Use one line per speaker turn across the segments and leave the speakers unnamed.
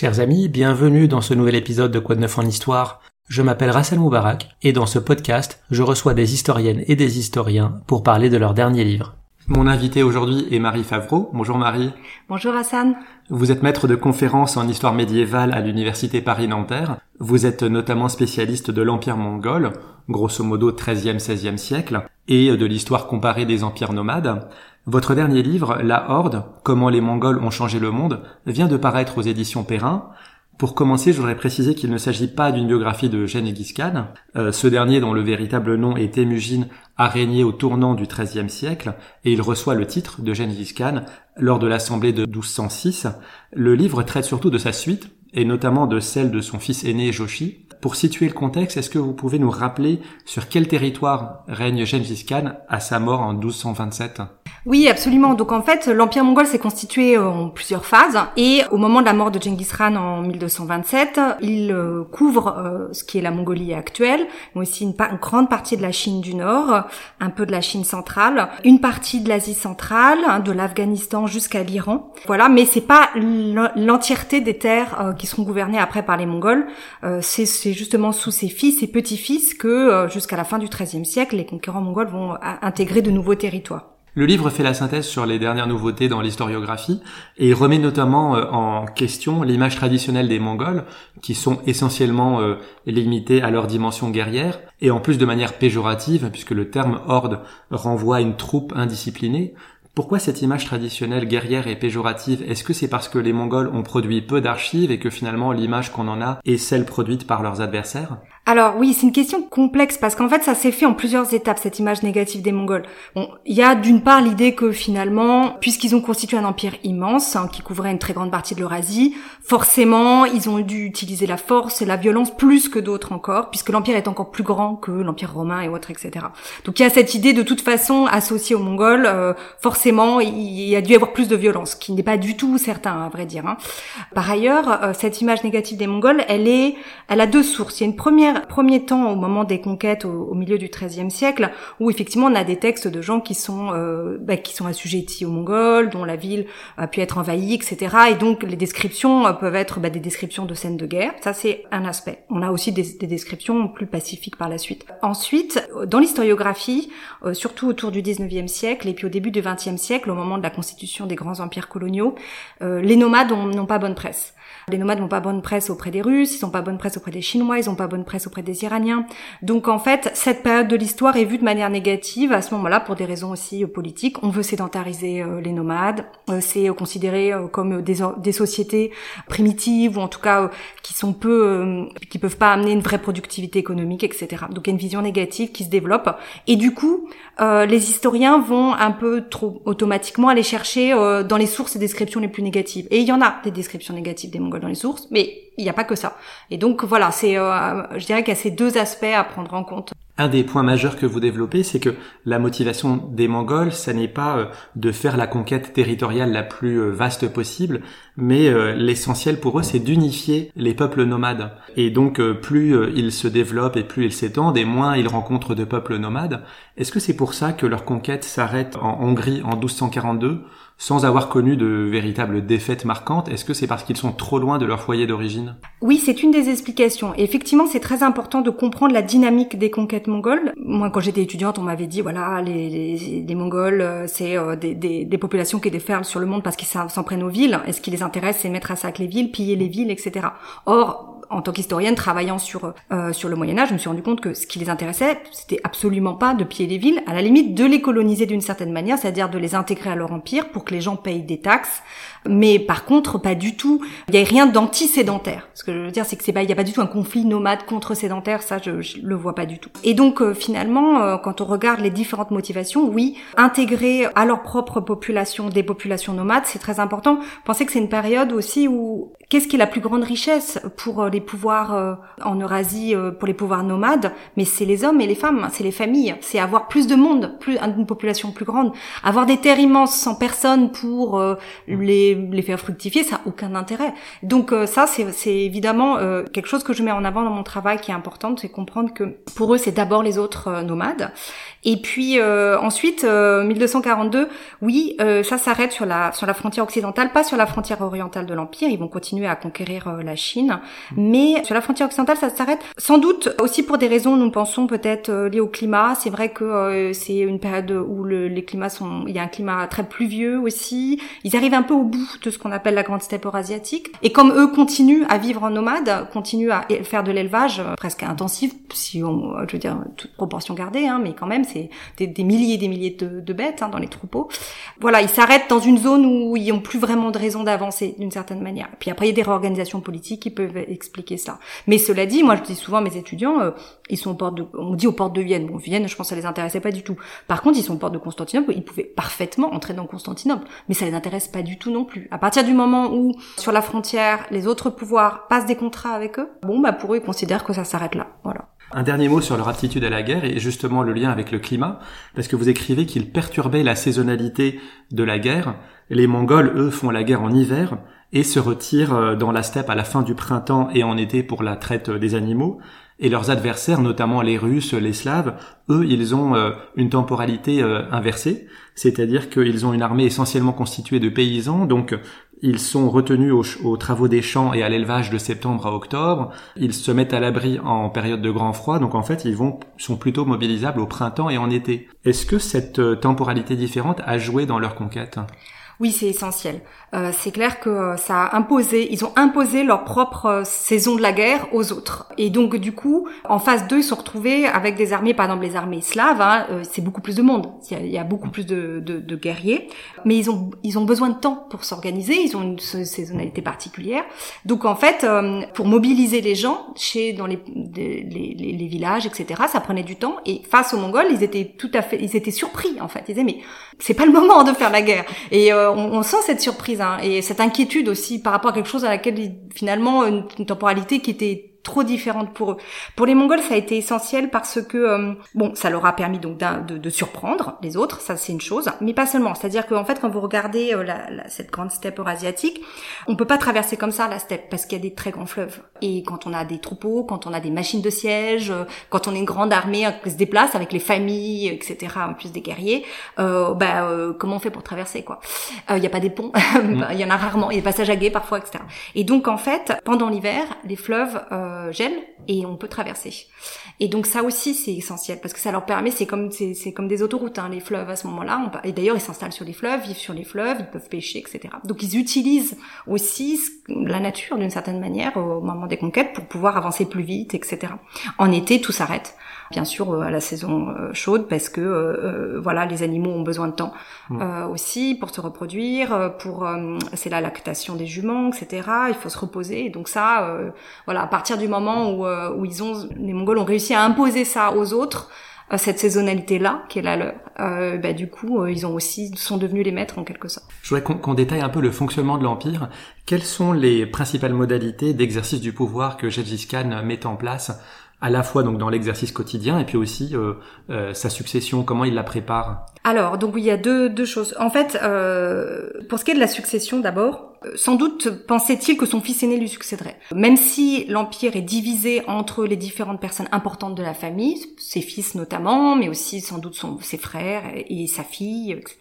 Chers amis, bienvenue dans ce nouvel épisode de Quoi de neuf en histoire. Je m'appelle Rassel Moubarak et dans ce podcast, je reçois des historiennes et des historiens pour parler de leur dernier livre. Mon invité aujourd'hui est Marie Favreau. Bonjour Marie.
Bonjour Hassan.
Vous êtes maître de conférences en histoire médiévale à l'université Paris-Nanterre. Vous êtes notamment spécialiste de l'empire mongol, grosso modo 13e 16e siècle, et de l'histoire comparée des empires nomades. Votre dernier livre, La Horde, comment les Mongols ont changé le monde, vient de paraître aux éditions Perrin. Pour commencer, je voudrais préciser qu'il ne s'agit pas d'une biographie de Genghis Khan. Euh, ce dernier, dont le véritable nom est Temujin, a régné au tournant du XIIIe siècle et il reçoit le titre de Genghis Khan lors de l'assemblée de 1206. Le livre traite surtout de sa suite et notamment de celle de son fils aîné Joshi. Pour situer le contexte, est-ce que vous pouvez nous rappeler sur quel territoire règne Genghis Khan à sa mort en 1227
oui, absolument. Donc en fait, l'empire mongol s'est constitué euh, en plusieurs phases et au moment de la mort de Genghis Khan en 1227, il euh, couvre euh, ce qui est la Mongolie actuelle, mais aussi une, grande partie de la Chine du Nord, un peu de la Chine centrale, une partie de l'Asie centrale, hein, de l'Afghanistan jusqu'à l'Iran. Voilà, mais c'est pas l'entièreté des terres qui seront gouvernées après par les Mongols. c'est justement sous ses fils et petits-fils que jusqu'à la fin du XIIIe siècle, les conquérants mongols vont intégrer de nouveaux territoires.
Le livre fait la synthèse sur les dernières nouveautés dans l'historiographie et remet notamment euh, en question l'image traditionnelle des Mongols qui sont essentiellement euh, limités à leur dimension guerrière et en plus de manière péjorative puisque le terme horde renvoie à une troupe indisciplinée. Pourquoi cette image traditionnelle guerrière est péjorative? Est-ce que c'est parce que les Mongols ont produit peu d'archives et que finalement l'image qu'on en a est celle produite par leurs adversaires?
Alors oui, c'est une question complexe parce qu'en fait ça s'est fait en plusieurs étapes cette image négative des Mongols. Bon, il y a d'une part l'idée que finalement, puisqu'ils ont constitué un empire immense hein, qui couvrait une très grande partie de l'Eurasie, forcément ils ont dû utiliser la force et la violence plus que d'autres encore, puisque l'empire est encore plus grand que l'empire romain et autres, etc. Donc il y a cette idée de toute façon associée aux Mongols, euh, forcément il y a dû avoir plus de violence, qui n'est pas du tout certain, à vrai dire. Hein. Par ailleurs, euh, cette image négative des Mongols, elle est, elle a deux sources. Il y a une première, premier temps au moment des conquêtes au, milieu du XIIIe siècle, où effectivement on a des textes de gens qui sont, euh, bah, qui sont assujettis aux Mongols, dont la ville a pu être envahie, etc. Et donc les descriptions euh, peuvent être bah, des descriptions de scènes de guerre. Ça c'est un aspect. On a aussi des, des, descriptions plus pacifiques par la suite. Ensuite, dans l'historiographie, surtout autour du XIXe siècle et puis au début du XXe siècle, au moment de la constitution des grands empires coloniaux, euh, les nomades n'ont pas bonne presse. Les nomades n'ont pas bonne presse auprès des Russes, ils n'ont pas bonne presse auprès des Chinois, ils n'ont pas bonne presse auprès des Iraniens. Donc en fait, cette période de l'histoire est vue de manière négative à ce moment-là pour des raisons aussi euh, politiques. On veut sédentariser euh, les nomades, euh, c'est considéré comme des, sociétés primitives ou en tout cas qui sont peu, qui peuvent pas amener une vraie productivité économique, etc. Donc il y a une vision négative qui se développe et du coup, les historiens vont un peu trop automatiquement aller chercher dans les sources et descriptions les plus négatives. Et il y en a des descriptions négatives des Mongols dans les sources, mais il n'y a pas que ça. Et donc voilà, c'est, dirais qu'il y a ces deux aspects à prendre en compte.
Un des points majeurs que vous développez, c'est que la motivation des Mongols, ça n'est pas euh, de faire la conquête territoriale la plus euh, vaste possible, mais l'essentiel pour eux, c'est d'unifier les peuples nomades. Et donc, plus ils se développent et plus ils s'étendent, et moins ils rencontrent de peuples nomades. Est-ce que c'est pour ça que leur conquête s'arrête en Hongrie en 1242 sans avoir connu de véritables défaites marquantes Est-ce que c'est parce qu'ils sont trop loin de leur foyer d'origine?
Oui, c'est une des explications. Et effectivement, c'est très important de comprendre la dynamique des conquêtes mongoles. Moi, quand j'étais étudiante, on m'avait dit, voilà, les, les, Mongols, euh, c'est euh, des, des, des, populations qui déferlent sur le monde parce qu'ils s'en prennent aux villes. Et ce qui les intéresse, c'est mettre à sac les villes, piller les villes, etc. Or, en tant qu'historienne travaillant sur euh, sur le Moyen Âge, je me suis rendu compte que ce qui les intéressait, c'était absolument pas de piller les villes, à la limite de les coloniser d'une certaine manière, c'est-à-dire de les intégrer à leur empire pour que les gens payent des taxes, mais par contre pas du tout, il y a rien d'anti-sédentaire. Ce que je veux dire, c'est que c'est pas, il y a pas du tout un conflit nomade contre sédentaire, ça je, je le vois pas du tout. Et donc euh, finalement, euh, quand on regarde les différentes motivations, oui, intégrer à leur propre population des populations nomades, c'est très important. Pensez que c'est une période aussi où qu'est-ce qui est la plus grande richesse pour les pouvoirs euh, en Eurasie, euh, pour les pouvoirs nomades, mais c'est les hommes et les femmes, c'est les familles, c'est avoir plus de monde, plus une population plus grande, avoir des terres immenses sans personne pour euh, les, les faire fructifier, ça n'a aucun intérêt. Donc ça, c'est évidemment quelque chose que je mets en avant dans mon travail qui est important, c'est comprendre que pour eux, c'est d'abord les autres nomades. Et puis ensuite, 1242, oui, ça s'arrête sur la sur la frontière occidentale, pas sur la frontière orientale de l'empire. Ils vont continuer continuer à conquérir la Chine. Mais sur la frontière occidentale, ça s'arrête sans doute aussi pour des raisons, nous pensons peut-être liées au climat. C'est vrai que c'est une période où le, les climats sont, il y a un climat très pluvieux aussi. Ils arrivent un peu au bout de ce qu'on appelle la grande steppe eurasiatique. Et comme eux continuent à vivre en nomade, continuent à faire de l'élevage presque intensif, si on, je veux dire, toute proportion gardée, hein, mais quand même, c'est des, milliers et des milliers de, de bêtes hein, dans les troupeaux. Voilà, ils s'arrêtent dans une zone où ils n'ont plus vraiment de raison d'avancer d'une certaine manière. Puis après, des réorganisations politiques qui peuvent expliquer ça. Mais cela dit, moi, je dis souvent à mes étudiants, euh, ils sont aux portes on dit aux portes de Vienne. Bon, Vienne, je pense, ça les intéressait pas du tout. Par contre, ils sont aux portes de Constantinople, ils pouvaient parfaitement entrer dans Constantinople, mais ça les intéresse pas du tout non plus. À partir du moment où, sur la frontière, les autres pouvoirs passent des contrats avec eux, bon, bah pour eux, ils considèrent que ça s'arrête là. Voilà.
Un dernier mot sur leur aptitude à la guerre et justement le lien avec le climat, parce que vous écrivez qu'ils perturbaient la saisonnalité de la guerre. Les Mongols, eux, font la guerre en hiver et se retirent euh, dans la steppe à la fin du printemps et en été pour la traite des animaux. Et leurs adversaires, notamment les Russes, les Slaves, eux, ils ont euh, une temporalité euh, inversée, c'est-à-dire qu'ils ont une armée essentiellement constituée de paysans, donc ils sont retenus aux, travaux des champs et à l'élevage de septembre à octobre. Ils se mettent à l'abri en période de grand froid, donc en fait, ils vont sont plutôt mobilisables au printemps et en été. Est-ce que cette euh, temporalité différente a joué dans leur conquête?
Oui, c'est essentiel. Euh, c'est clair que euh, ça a imposé, ils ont imposé leur propre euh, saison de la guerre aux autres. Et donc du coup, en phase 2, ils se sont retrouvés avec des armées, par exemple les armées slaves, hein, c'est beaucoup plus de monde, il y a, beaucoup plus de, de, de, guerriers, mais ils ont ils ont besoin de temps pour s'organiser, ils ont une saisonnalité particulière. Donc en fait, pour mobiliser les gens chez dans les, les, les, villages, etc., ça prenait du temps. Et face aux Mongols, ils étaient tout à fait, ils étaient surpris en fait. Ils disaient mais c'est pas le moment de faire la guerre. Et euh, on, on, sent cette surprise hein, et cette inquiétude aussi par rapport à quelque chose à laquelle finalement une temporalité qui était trop différente pour eux. Pour les Mongols, ça a été essentiel parce que euh, bon, ça leur a permis donc de, de, surprendre les autres, ça c'est une chose, mais pas seulement. C'est-à-dire qu'en fait, quand vous regardez euh, la, cette grande steppe eurasiatique, on peut pas traverser comme ça la steppe parce qu'il y a des très grands fleuves. Et quand on a des troupeaux, quand on a des machines de siège, euh, quand on est une grande armée qui se déplace avec les familles, etc., en plus des guerriers, euh, bah, comment on fait pour traverser quoi? Il n'y a pas des ponts, il y en a rarement, il y a des passages à guet parfois, etc. Et donc en fait, pendant l'hiver, les fleuves euh, gèle et on peut traverser. Et donc ça aussi c'est essentiel parce que ça leur permet, c'est comme c'est comme des autoroutes, hein, les fleuves à ce moment-là. Et d'ailleurs ils s'installent sur les fleuves, vivent sur les fleuves, ils peuvent pêcher, etc. Donc ils utilisent aussi la nature d'une certaine manière au moment des conquêtes pour pouvoir avancer plus vite, etc. En été tout s'arrête bien sûr euh, à la saison euh, chaude parce que euh, voilà les animaux ont besoin de temps mmh. aussi pour se reproduire, pour c'est la lactation des juments, etc. Il faut se reposer et donc ça voilà à partir du moment où, où ils ont les Mongols ont réussi à imposer ça aux autres cette saisonnalité là qui est la leur euh, bah, du coup ils ont aussi sont devenus les maîtres en quelque sorte
je voudrais qu'on détaille un peu le fonctionnement de l'empire quelles sont les principales modalités d'exercice du pouvoir que Gengis Khan met en place à la fois donc dans l'exercice quotidien et puis aussi euh, euh, sa succession, comment il la prépare?
Alors donc il y a deux, deux choses. En fait, euh, pour ce qui est de la succession d'abord, sans doute pensait-il que son fils aîné lui succéderait. Même si l'empire est divisé entre les différentes personnes importantes de la famille, ses fils notamment, mais aussi sans doute son, ses frères et sa fille, etc.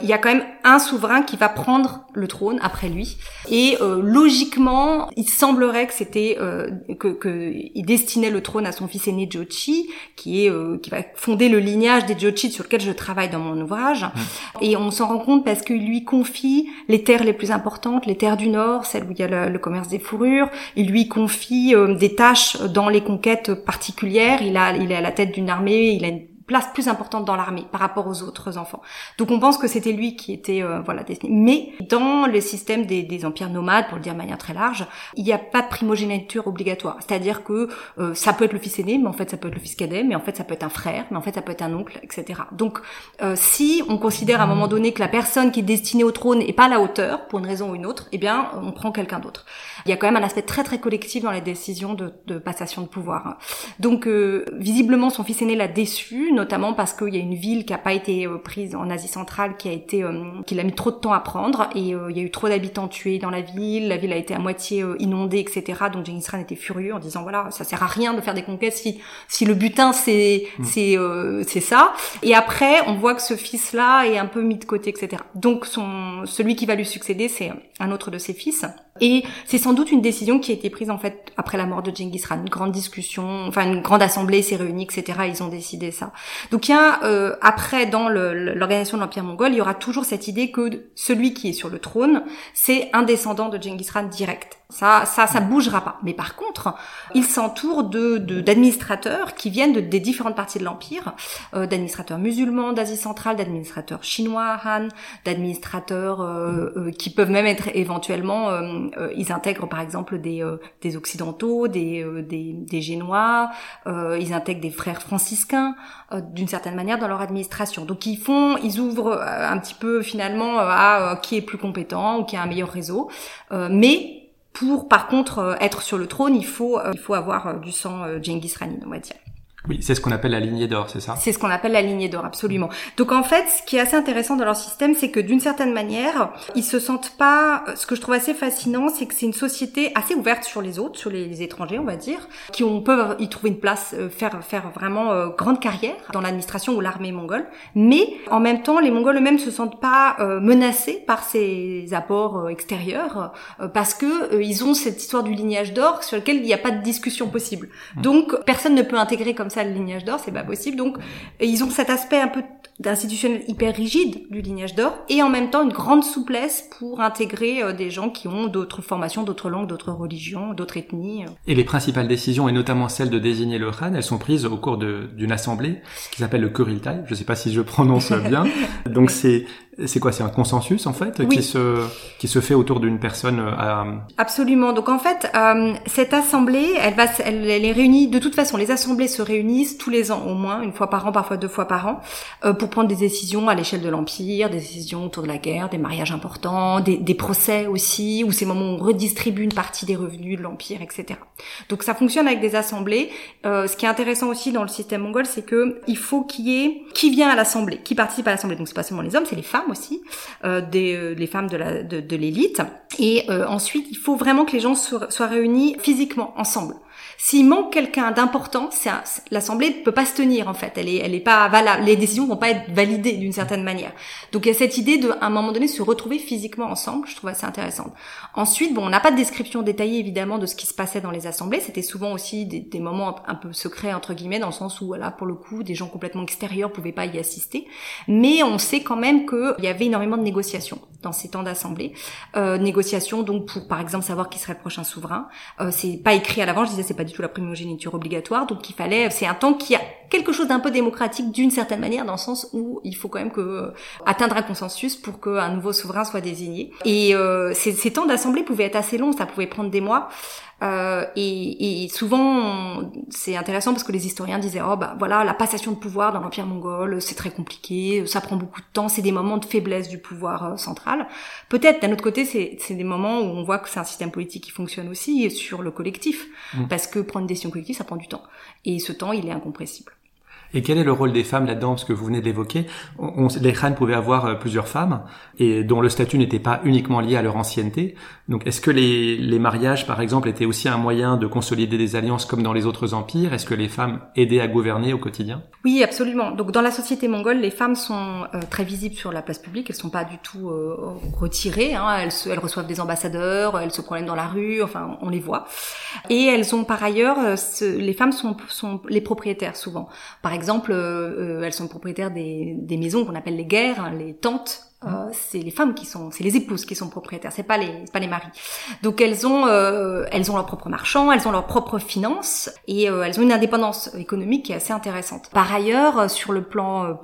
Il y a quand même un souverain qui va prendre le trône après lui. Et euh, logiquement, il semblerait que c'était euh, que, que, il destinait le trône à son fils aîné Jochi, qui est euh, qui va fonder le lignage des Jochi sur lequel je travaille dans mon ouvrage. Et on s'en rend compte parce qu'il lui confie les terres les plus importantes les terres du Nord, celles où il y a le, commerce des fourrures. Il lui confie euh, des tâches dans les conquêtes particulières. Il a, est à la tête d'une armée, place plus importante dans l'armée par rapport aux autres enfants. Donc on pense que c'était lui qui était euh, voilà destiné. Mais dans le système des, empires nomades, pour le dire de manière très large, il n'y a pas de primogéniture obligatoire. C'est-à-dire que euh, ça peut être le fils aîné, mais en fait ça peut être le fils cadet, mais en fait ça peut être un frère, mais en fait ça peut être un oncle, etc. Donc euh, si on considère à un moment donné que la personne qui est destinée au trône est pas à la hauteur pour une raison ou une autre, eh bien on prend quelqu'un d'autre. Il y a quand même un aspect très très collectif dans les décisions de, de passation de pouvoir. Donc visiblement son fils aîné l'a déçu notamment parce qu'il y a une ville qui a pas été euh, prise en Asie centrale, qui a été, euh, qu'il a mis trop de temps à prendre, et euh, il y a eu trop d'habitants tués dans la ville, la ville a été à moitié inondée, etc. Donc Genghis Khan était furieux en disant voilà, ça sert à rien de faire des conquêtes si si le butin c'est mm. c'est c'est ça. Et après, on voit que ce fils-là est un peu mis de côté, etc. Donc son celui qui va lui succéder, c'est un autre de ses fils Et c'est sans doute une décision qui a été prise en fait après la mort de Genghis Khan. Une grande discussion, enfin une grande assemblée s'est réunie, etc. Ils ont décidé ça. Donc il y a euh, après dans l'organisation de l'empire mongol, il y aura toujours cette idée que celui qui est sur le trône, c'est un descendant de Genghis Khan direct. Ça, ça, ça bougera pas. Mais par contre, il s'entoure de d'administrateurs qui viennent de, des différentes parties de l'empire, euh, d'administrateurs musulmans d'Asie centrale, d'administrateurs chinois, Han, d'administrateurs euh, euh, qui peuvent même être éventuellement, ils intègrent par exemple des des occidentaux, des des, des génois, ils intègrent des frères franciscains d'une certaine manière dans leur administration. Donc ils font, ils ouvrent un petit peu finalement à qui est plus compétent ou qui a un meilleur réseau, mais pour, par contre, euh, être sur le trône, il faut, euh, il faut avoir euh, du sang Genghis Khanin, on va dire.
Oui, c'est ce qu'on appelle la lignée d'or, c'est ça?
C'est ce qu'on appelle la lignée d'or, absolument. Donc en fait, ce qui est assez intéressant dans leur système, c'est que d'une certaine manière, ils se sentent pas. Ce que je trouve assez fascinant, c'est que c'est une société assez ouverte sur les autres, sur les, étrangers, on va dire, qui ont, peuvent y trouver une place, euh, faire faire vraiment euh, grande carrière dans l'administration ou l'armée mongole. Mais en même temps, les Mongols eux-mêmes se sentent pas euh, menacés par ces apports extérieurs parce que ils ont cette histoire du lignage d'or sur lequel il n'y a pas de discussion possible. Mmh. Donc personne ne peut intégrer comme ça le lignage d'or, c'est pas possible. Donc ils ont cet aspect un peu d'institutionnel hyper rigide du lignage d'or et en même temps une grande souplesse pour intégrer euh, des gens qui ont d'autres formations, d'autres langues, d'autres religions, d'autres ethnies.
Et les principales décisions, et notamment celle de désigner le Khan, elles sont prises au cours d'une assemblée qui s'appelle le Kuriltai. Je sais pas si je prononce bien. Donc c'est c'est quoi C'est un consensus en fait qui se qui se fait autour d'une personne euh, à...
Absolument. Donc en fait, euh, cette assemblée, elle va, elle, elle, est réunie. De toute façon, les assemblées se réunissent tous les ans au moins, une fois par an, parfois deux fois par an, euh, pour prendre des décisions à l'échelle de l'empire, des décisions autour de la guerre, des mariages importants, des, des procès aussi, ou ces moments où on redistribue une partie des revenus de l'empire, etc. Donc ça fonctionne avec des assemblées. Euh, ce qui est intéressant aussi dans le système mongol, c'est que il faut qu'il y ait qui vient à l'assemblée, qui participe à l'assemblée. Donc c'est pas seulement les hommes, c'est les femmes aussi, euh, des euh, les femmes de la de, de l'élite. Et euh, ensuite, il faut vraiment que les gens soient, soient réunis physiquement ensemble. S'il manque quelqu'un d'important, l'assemblée ne peut pas se tenir en fait. Elle est, pas valable. Les décisions vont pas être validées d'une certaine manière. Donc il y a cette idée de, à un moment donné, se retrouver physiquement ensemble. Je trouve assez intéressante. Ensuite, bon, on n'a pas de description détaillée évidemment de ce qui se passait dans les assemblées. C'était souvent aussi des, moments un peu secrets entre guillemets, dans le sens où, voilà, pour le coup, des gens complètement extérieurs pouvaient pas y assister. Mais on sait quand même qu'il y avait énormément de négociations dans ces temps d'assemblée. Euh, négociations donc pour, par exemple, savoir qui serait le prochain souverain. Euh, c'est pas écrit à l'avant. Je disais, c'est pas du tout la primogéniture obligatoire, donc il fallait, c'est un temps qui a quelque chose d'un peu démocratique d'une certaine manière, dans le sens où il faut quand même que euh, atteindre un consensus pour qu'un nouveau souverain soit désigné. Et euh, ces, ces, temps d'assemblée pouvaient être assez longs, ça pouvait prendre des mois. Euh, et, et, souvent, c'est intéressant parce que les historiens disaient oh bah voilà la passation de pouvoir dans l'empire mongol, c'est très compliqué, ça prend beaucoup de temps, c'est des moments de faiblesse du pouvoir euh, central. Peut-être d'un autre côté, c'est des moments où on voit que c'est un système politique qui fonctionne aussi sur le collectif, mmh. parce que prendre une décision collective, ça prend du temps, et ce temps, il est incompressible.
Et quel est le rôle des femmes là-dedans? Parce que vous venez d'évoquer, les Khan pouvaient avoir euh, plusieurs femmes et dont le statut n'était pas uniquement lié à leur ancienneté. Donc, est-ce que les, les, mariages, par exemple, étaient aussi un moyen de consolider des alliances comme dans les autres empires? Est-ce que les femmes aidaient à gouverner au quotidien?
Oui, absolument. Donc, dans la société mongole, les femmes sont euh, très visibles sur la place publique. Elles sont pas du tout euh, retirées. Hein. Elles, elles, reçoivent des ambassadeurs, elles se promènent dans la rue. Enfin, on les voit. Et elles ont par ailleurs, les femmes sont, sont les propriétaires souvent. Par exemple exemple, euh, euh, elles sont propriétaires des, des maisons qu'on appelle les guerres, hein, les tentes. Euh, c'est les femmes qui sont, c'est les épouses qui sont propriétaires, c'est pas les, pas les maris. Donc elles ont, elles ont leur propre marchand, elles ont leur propre finance et elles ont une indépendance économique qui est assez intéressante. Par ailleurs, sur le plan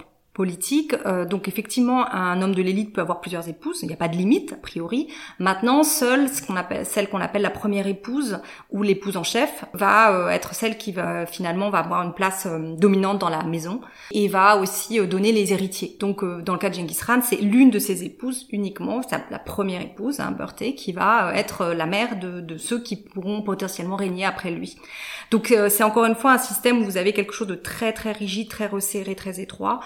Euh, donc effectivement, un homme de l'élite peut avoir plusieurs épouses, il n'y a pas de limite a priori. Maintenant, seule celle qu'on appelle la première épouse ou l'épouse en chef va euh, être celle qui va finalement va avoir une place euh, dominante dans la maison et va aussi donner les héritiers. Donc dans le cas de Genghis Khan, c'est l'une de ses épouses uniquement, la première épouse, hein, Berthe, qui va être la mère de, ceux qui pourront potentiellement régner après lui. Donc c'est encore une fois un système où vous avez quelque chose de très très rigide, très resserré, très étroit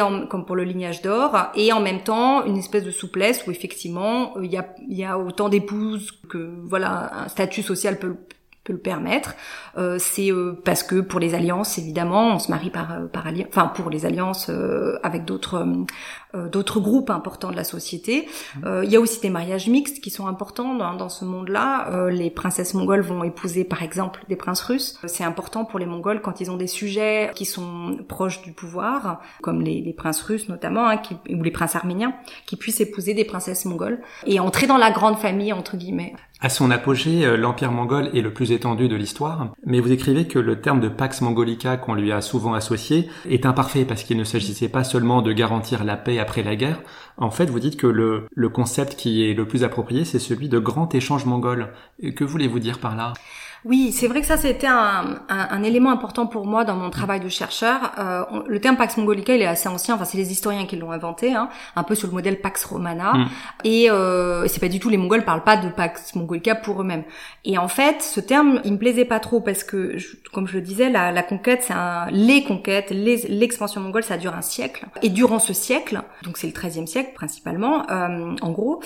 en, comme pour le lignage d'or, et en même temps une espèce de souplesse où effectivement il y a, y a autant d'épouses que voilà un statut social peut peut le permettre. Euh, c'est euh, parce que pour les alliances, évidemment, on se marie par euh, par alliance, enfin pour les alliances euh, avec d'autres d'autres groupes importants de la société. il y a aussi des mariages mixtes qui sont importants dans, dans ce monde-là. les princesses mongoles vont épouser par exemple des princes russes. C'est important pour les Mongols quand ils ont des sujets qui sont proches du pouvoir, comme les, les princes russes notamment, hein, qui, ou les princes arméniens, qui puissent épouser des princesses mongoles et entrer dans la grande famille entre guillemets.
À son apogée, euh, l'Empire mongol est le plus étendu de l'histoire, mais vous écrivez que le terme de Pax Mongolica qu'on lui a souvent associé est imparfait parce qu'il ne s'agissait pas seulement de garantir la paix après la guerre. En fait, vous dites que le, le concept qui est le plus approprié, c'est celui de grand échange mongol. Que voulez-vous dire par là?
Oui, c'est vrai que ça c'était un, un, un, élément important pour moi dans mon travail de chercheur. Euh, le terme Pax Mongolica, il est assez ancien. Enfin, c'est les historiens qui l'ont inventé, hein, un peu sur le modèle Pax Romana. Mm. Et, euh, c'est pas du tout les Mongols parlent pas de Pax Mongolica pour eux-mêmes. Et en fait, ce terme, il me plaisait pas trop parce que, comme je le disais, la, la conquête, c'est un, les conquêtes, l'expansion mongole, ça dure un siècle. Et durant ce siècle, donc c'est le XIIIe siècle principalement, euh, en gros,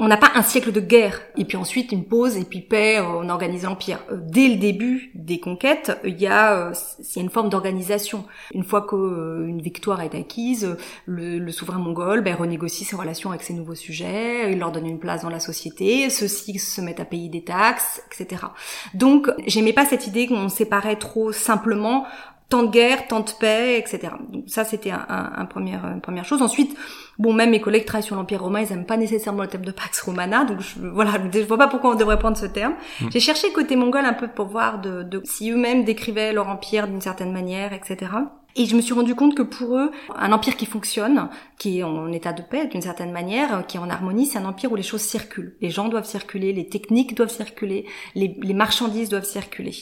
on n'a pas un siècle de guerre et puis ensuite une pause et puis paix, on organise l'empire dès le début des conquêtes, il y a, euh, il y a une forme d'organisation. Une fois qu'une euh, victoire est acquise, le, le souverain mongol ben, renégocie ses relations avec ses nouveaux sujets, il leur donne une place dans la société, ceux-ci se mettent à payer des taxes, etc. Donc, j'aimais pas cette idée qu'on séparait trop simplement tant de guerre, tant de paix, etc. Donc ça, c'était un, un, première, une première chose. Ensuite, bon, même mes collègues travaillent sur l'Empire romain, ils n'aiment pas nécessairement le terme de Pax Romana, donc je, voilà, je vois pas pourquoi on devrait prendre ce terme. Mm. J'ai cherché côté mongol un peu pour voir de, de si eux-mêmes décrivaient leur empire d'une certaine manière, etc. Et je me suis rendu compte que pour eux, un empire qui fonctionne, qui est en état de paix d'une certaine manière, qui est en harmonie, c'est un empire où les choses circulent. Les gens doivent circuler, les techniques doivent circuler, les, les marchandises doivent circuler.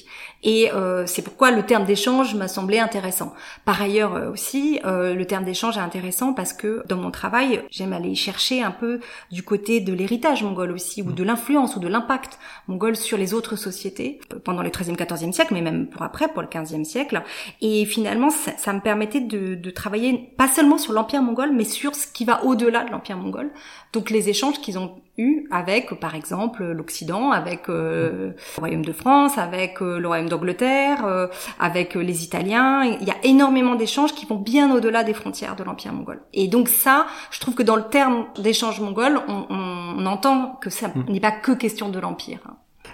Et euh, c'est pourquoi le terme d'échange m'a semblé intéressant. Par ailleurs euh, aussi, euh, le terme d'échange est intéressant parce que dans mon travail, j'aime aller chercher un peu du côté de l'héritage mongol aussi, ou de l'influence ou de l'impact mongol sur les autres sociétés euh, pendant le 13e, 14e siècle, mais même pour après, pour le 15e siècle. Et finalement, ça, ça me permettait de, de, travailler pas seulement sur l'Empire mongol, mais sur ce qui va au-delà de l'Empire mongol. Donc les échanges qu'ils ont eus avec, par exemple, l'Occident, avec euh, le Royaume de France, avec euh, le Royaume d'Angleterre, euh, avec les Italiens. Il y a énormément d'échanges qui vont bien au-delà des frontières de l'Empire mongol. Et donc ça, je trouve que dans le terme d'échange mongol, on, on, on, entend que ça hmm. n'est pas que question de l'Empire.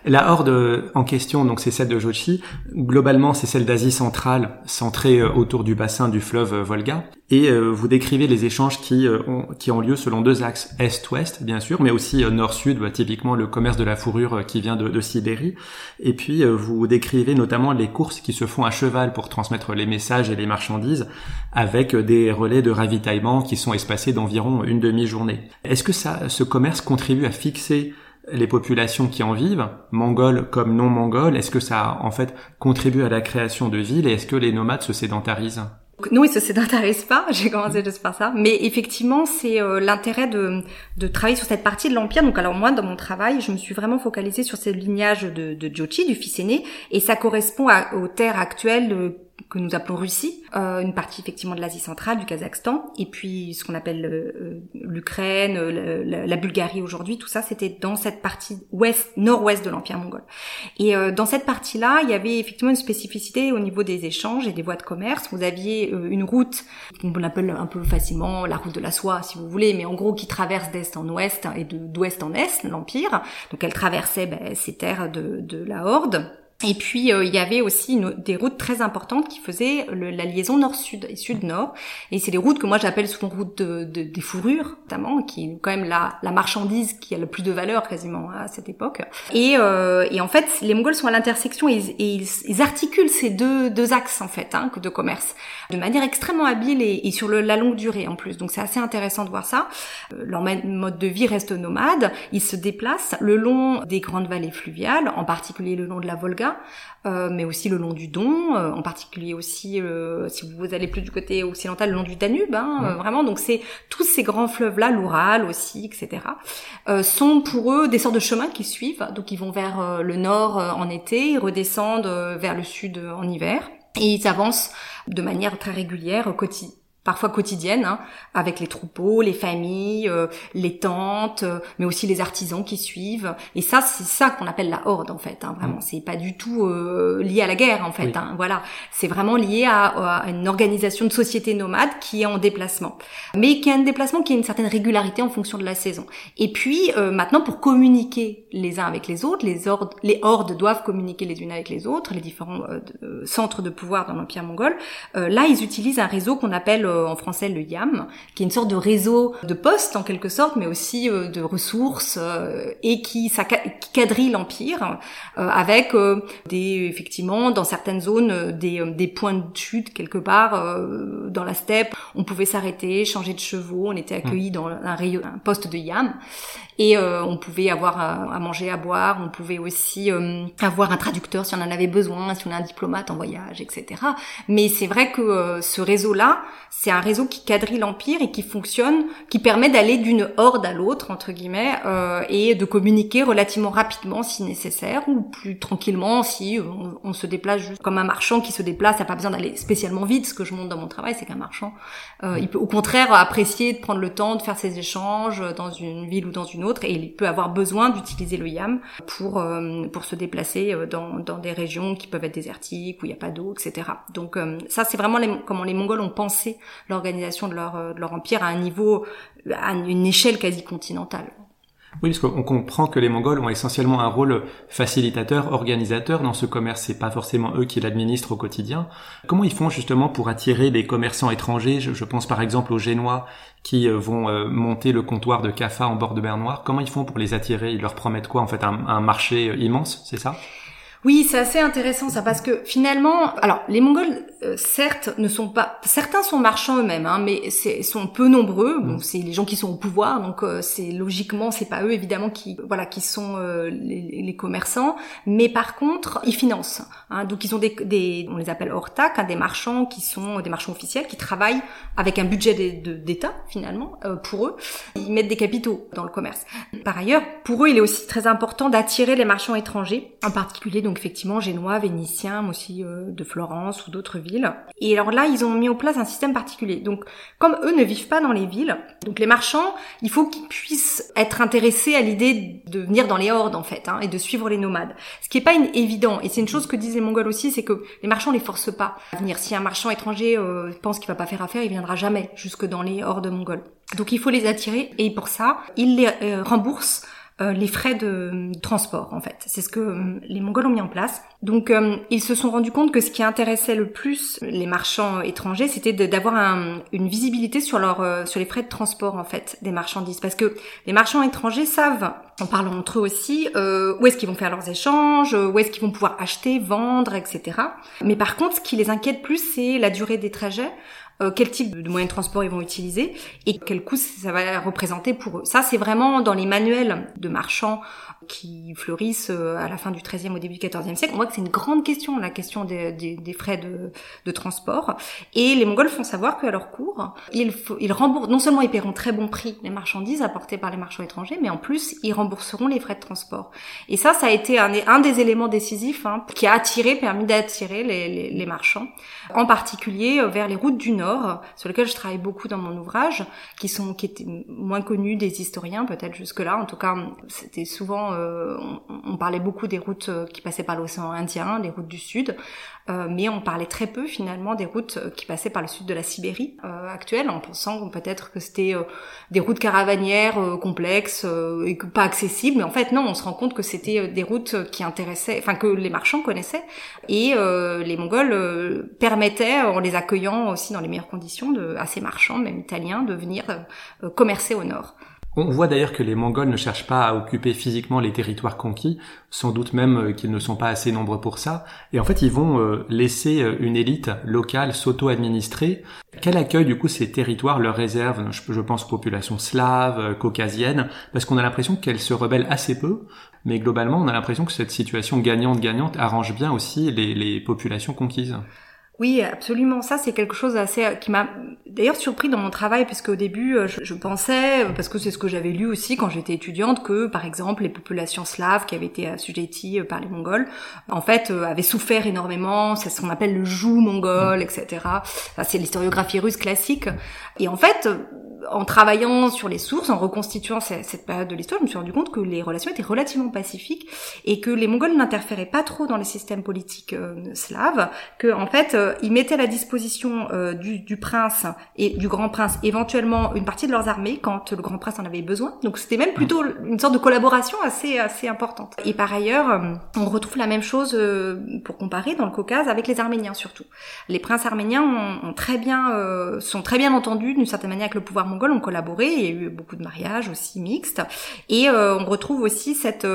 La horde en question, donc c'est celle de Jochi. Globalement, c'est celle d'Asie centrale, centrée euh, autour du bassin du fleuve euh, Volga. Et euh, vous décrivez les échanges qui ont, lieu selon deux axes est-ouest, bien sûr, mais aussi nord-sud, bah, typiquement le commerce de la fourrure qui vient de, Sibérie. Et puis vous décrivez notamment les courses qui se font à cheval pour transmettre les messages et les marchandises, avec des relais de ravitaillement qui sont espacés d'environ une demi-journée. Est-ce que ce commerce contribue à fixer les populations qui en vivent, mongoles comme non mongoles Est-ce que ça, en fait, contribue à la création de villes et est-ce que les nomades se sédentarisent?
Non, ils se sédentarisent pas. J'ai commencé juste par ça. Mais effectivement, c'est euh, l'intérêt de, de travailler sur cette partie de l'empire. Donc, alors moi, dans mon travail, je me suis vraiment focalisée sur ce lignage de, de Jochi, du fils aîné, et ça correspond à, aux terres actuelles que nous appelons Russie, euh, une partie effectivement de l'Asie centrale, du Kazakhstan, et puis ce qu'on appelle euh, l'Ukraine, la, la, Bulgarie aujourd'hui, tout ça c'était dans cette partie ouest, nord-ouest de l'Empire mongol. Et euh, dans cette partie-là, il y avait effectivement une spécificité au niveau des échanges et des voies de commerce. Vous aviez euh, une route, on l'appelle un peu facilement la route de la soie si vous voulez, mais en gros qui traverse d'est en ouest et d'ouest en est l'Empire. Donc elle traversait ben, ces terres de, de la Horde. Et puis euh, il y avait aussi des routes très importantes qui faisaient la liaison nord-sud et sud-nord. Et c'est des routes que moi j'appelle souvent routes de, des fourrures, notamment, qui est quand même la, la, marchandise qui a le plus de valeur quasiment à cette époque. Et, euh, et en fait, les Mongols sont à l'intersection et, ils, articulent ces deux, deux axes en fait hein, de commerce de manière extrêmement habile et, et sur le, la longue durée en plus. Donc c'est assez intéressant de voir ça. Euh, leur mode de vie reste nomade. Ils se déplacent le long des grandes vallées fluviales, en particulier le long de la Volga euh, mais aussi le long du Don, euh, en particulier aussi euh, si vous allez plus du côté occidental, le long du Danube, hein, vraiment. Donc c'est tous ces grands fleuves là, l'Oural aussi, etc. sont pour eux des sortes de chemins qui suivent. Donc ils vont vers le nord en été, ils redescendent vers le sud en hiver, et ils avancent de manière très régulière, quotidienne parfois quotidienne, hein, avec les troupeaux, les familles, euh, les tentes, euh, mais aussi les artisans qui suivent. Et ça, c'est ça qu'on appelle la horde en fait. Hein, vraiment, mm. c'est pas du tout euh, lié à la guerre en fait. Hein, voilà, c'est vraiment lié à, à, une organisation de société nomade qui est en déplacement, mais qui a un déplacement qui a une certaine régularité en fonction de la saison. Et puis maintenant, pour communiquer les uns avec les autres, les hordes, les hordes doivent communiquer les unes avec les autres, les différents centres de pouvoir dans l'empire mongol. là, ils utilisent un réseau qu'on appelle euh, en français le YAM, qui est une sorte de réseau de postes en quelque sorte, mais aussi euh, de ressources euh, et qui, ça, quadrille l'empire avec des effectivement dans certaines zones des, des points de chute quelque part dans la steppe. On pouvait s'arrêter, changer de chevaux, on était accueillis dans un, poste de YAM et euh, on pouvait avoir à, manger, à boire, on pouvait aussi euh, avoir un traducteur si on en avait besoin, si on a un diplomate en voyage, etc. Mais c'est vrai que euh, ce réseau-là, c'est un réseau qui quadrille l'empire et qui fonctionne, qui permet d'aller d'une horde à l'autre entre guillemets et de communiquer relativement rapidement si nécessaire ou plus tranquillement si on, se déplace juste comme un marchand qui se déplace, n'a pas besoin d'aller spécialement vite. Ce que je montre dans mon travail, c'est qu'un marchand, il peut au contraire apprécier de prendre le temps de faire ses échanges dans une ville ou dans une autre et il peut avoir besoin d'utiliser le YAM pour euh, pour se déplacer euh, dans, dans des régions qui peuvent être désertiques où il n'y a pas d'eau, etc. Donc euh, ça c'est vraiment les, comment les Mongols ont pensé l'organisation de leur de leur empire à un niveau à une échelle quasi continentale.
Oui, parce qu'on comprend que les Mongols ont essentiellement un rôle facilitateur, organisateur dans ce commerce. C'est pas forcément eux qui l'administrent au quotidien. Comment ils font justement pour attirer des commerçants étrangers? Je, pense par exemple aux Génois qui euh, vont euh, monter le comptoir de Caffa en bord de mer Noire. Comment ils font pour les attirer? Ils leur promettent quoi En fait, un marché immense, c'est ça?
Oui, c'est assez intéressant ça parce que finalement, alors les Mongols euh, certes ne sont pas, certains sont marchands eux-mêmes, hein, mais sont peu nombreux. Bon, mm. c'est les gens qui sont au pouvoir, donc euh, c'est logiquement c'est pas eux évidemment qui voilà qui sont euh, les, les, commerçants, mais par contre ils financent. Hein, donc ils ont des, des on les appelle ortak, hein, des marchands qui sont des marchands officiels qui travaillent avec un budget d'État finalement pour eux. Ils mettent des capitaux dans le commerce. Par ailleurs, pour eux il est aussi très important d'attirer les marchands étrangers, en particulier donc effectivement génois, vénitiens, mais aussi euh, de Florence ou d'autres villes. Et alors là, ils ont mis en place un système particulier. Donc, comme eux ne vivent pas dans les villes, donc les marchands, il faut qu'ils puissent être intéressés à l'idée de venir dans les hordes en fait, hein, et de suivre les nomades. Ce qui est pas évident. Et c'est une chose que disent les Mongols aussi, c'est que les marchands les forcent pas à venir. Si un marchand étranger euh, pense qu'il va pas faire affaire, il viendra jamais jusque dans les hordes mongoles. Donc il faut les attirer et pour ça, ils les euh, remboursent euh, les frais de transport en fait. C'est ce que euh, les Mongols ont mis en place. Donc euh, ils se sont rendus compte que ce qui intéressait le plus les marchands étrangers, c'était d'avoir une visibilité sur leur sur les frais de transport en fait des marchandises, parce que les marchands étrangers savent, en parlant entre eux aussi, où est-ce qu'ils vont faire leurs échanges, où est-ce qu'ils vont pouvoir acheter, vendre, etc. Mais par contre, ce qui les inquiète plus, c'est la durée des trajets. Euh, quel type de moyens de transport ils vont utiliser et quel coût ça va représenter pour eux. Ça, c'est vraiment dans les manuels de marchands qui fleurissent euh, à la fin du XIIIe au début du XIVe siècle. On voit que c'est une grande question, la question des, frais de, transport. Et les Mongols font savoir qu'à leur cours, ils, remboursent, non seulement ils paieront très bon prix les marchandises apportées par les marchands étrangers, mais en plus, ils rembourseront les frais de transport. Et ça, ça a été un, des éléments décisifs hein, qui a attiré, permis d'attirer les, les, marchands, en particulier euh, vers les routes du Nord sur lequel je travaille beaucoup dans mon ouvrage, qui sont qui étaient moins connus des historiens peut-être jusque-là. En tout cas, c'était souvent, euh, on, parlait beaucoup des routes euh, qui passaient par l'océan Indien, les routes du Sud, euh, mais on parlait très peu finalement des routes qui passaient par le sud de la Sibérie actuelle, en pensant peut-être que c'était des routes caravanières complexes et pas accessibles. Mais en fait, non, on se rend compte que c'était des routes qui intéressaient, enfin que les marchands connaissaient, et les Mongols permettaient, en les accueillant aussi dans les conditions de, à ces marchands, même italiens, de venir commercer au nord.
On voit d'ailleurs que les Mongols ne cherchent pas à occuper physiquement les territoires conquis, sans doute même euh, qu'ils ne sont pas assez nombreux pour ça, et en fait ils vont laisser une élite locale s'auto-administrer. Quel accueil du coup ces territoires leur réservent je, pense aux populations slaves, caucasiennes, parce qu'on a l'impression qu'elles se rebellent assez peu, mais globalement on a l'impression que cette situation gagnante-gagnante arrange bien aussi les populations conquises.
Oui, absolument. Ça, c'est quelque chose assez euh, qui m'a d'ailleurs surpris dans mon travail, puisque au début, euh, je, pensais, euh, parce que c'est ce que j'avais lu aussi quand j'étais étudiante, que par exemple les populations slaves qui avaient été assujetties par les Mongols, en fait, avaient souffert énormément. C'est ce qu'on appelle le joug mongol, etc. c'est l'historiographie russe classique. Et en fait, en travaillant sur les sources, en reconstituant cette, période de l'histoire, je me suis rendu compte que les relations étaient relativement pacifiques et que les Mongols n'interféraient pas trop dans les systèmes politiques slaves, que en fait euh, ils mettaient à la disposition euh, du, du, prince et du grand prince éventuellement une partie de leurs armées quand le grand prince en avait besoin. Donc c'était même plutôt une sorte de collaboration assez assez importante. Et par ailleurs, euh, on retrouve la même chose pour comparer dans le Caucase avec les Arméniens surtout. Les princes arméniens ont, très bien sont très bien entendus d'une certaine manière avec le pouvoir mongol, ont collaboré. Il y a eu beaucoup de mariages aussi mixtes. Et on retrouve aussi cette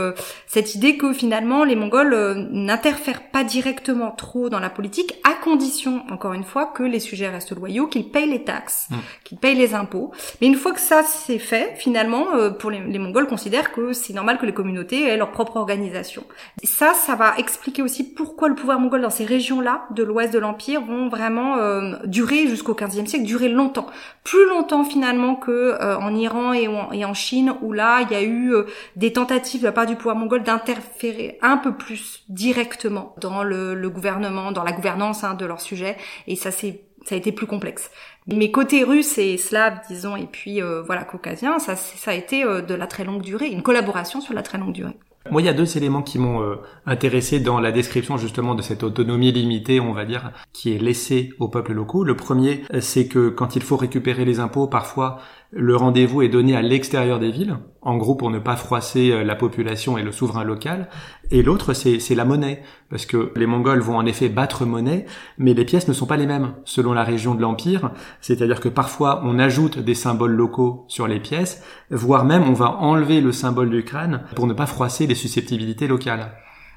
cette idée que finalement les Mongols n'interfèrent pas directement trop dans la politique à condition encore une fois, que les sujets restent loyaux, qu'ils payent les taxes, mm. qu'ils payent les impôts. Mais une fois que ça c'est fait, finalement, euh, pour les, Mongols considèrent que c'est normal que les communautés aient leur propre organisation. ça, ça va expliquer aussi pourquoi le pouvoir mongol dans ces régions-là de l'ouest de l'empire vont vraiment euh, durer jusqu'au XVe siècle, durer longtemps, plus longtemps finalement que euh, en Iran et en, et en, Chine où là il y a eu des tentatives de la part du pouvoir mongol d'interférer un peu plus directement dans le, le gouvernement, dans la gouvernance hein, de leur sujet et ça c'est ça a été plus complexe. Mais côté russe et slave, disons, et puis euh, voilà caucasien, ça, ça a été euh, de la très longue durée, une collaboration sur la très longue durée.
Moi, il y a deux éléments qui m'ont euh, intéressé dans la description justement de cette autonomie limitée, on va dire, qui est laissée aux peuples locaux. Le premier, c'est que quand il faut récupérer les impôts, parfois le rendez-vous est donné à l'extérieur des villes, en gros pour ne pas froisser euh, la population et le souverain local. Et l'autre, c'est la monnaie, parce que les Mongols vont en effet battre monnaie, mais les pièces ne sont pas les mêmes selon la région de l'Empire. C'est-à-dire que parfois on ajoute des symboles locaux sur les pièces, voire même on va enlever le symbole du crâne pour ne pas froisser les susceptibilités locales.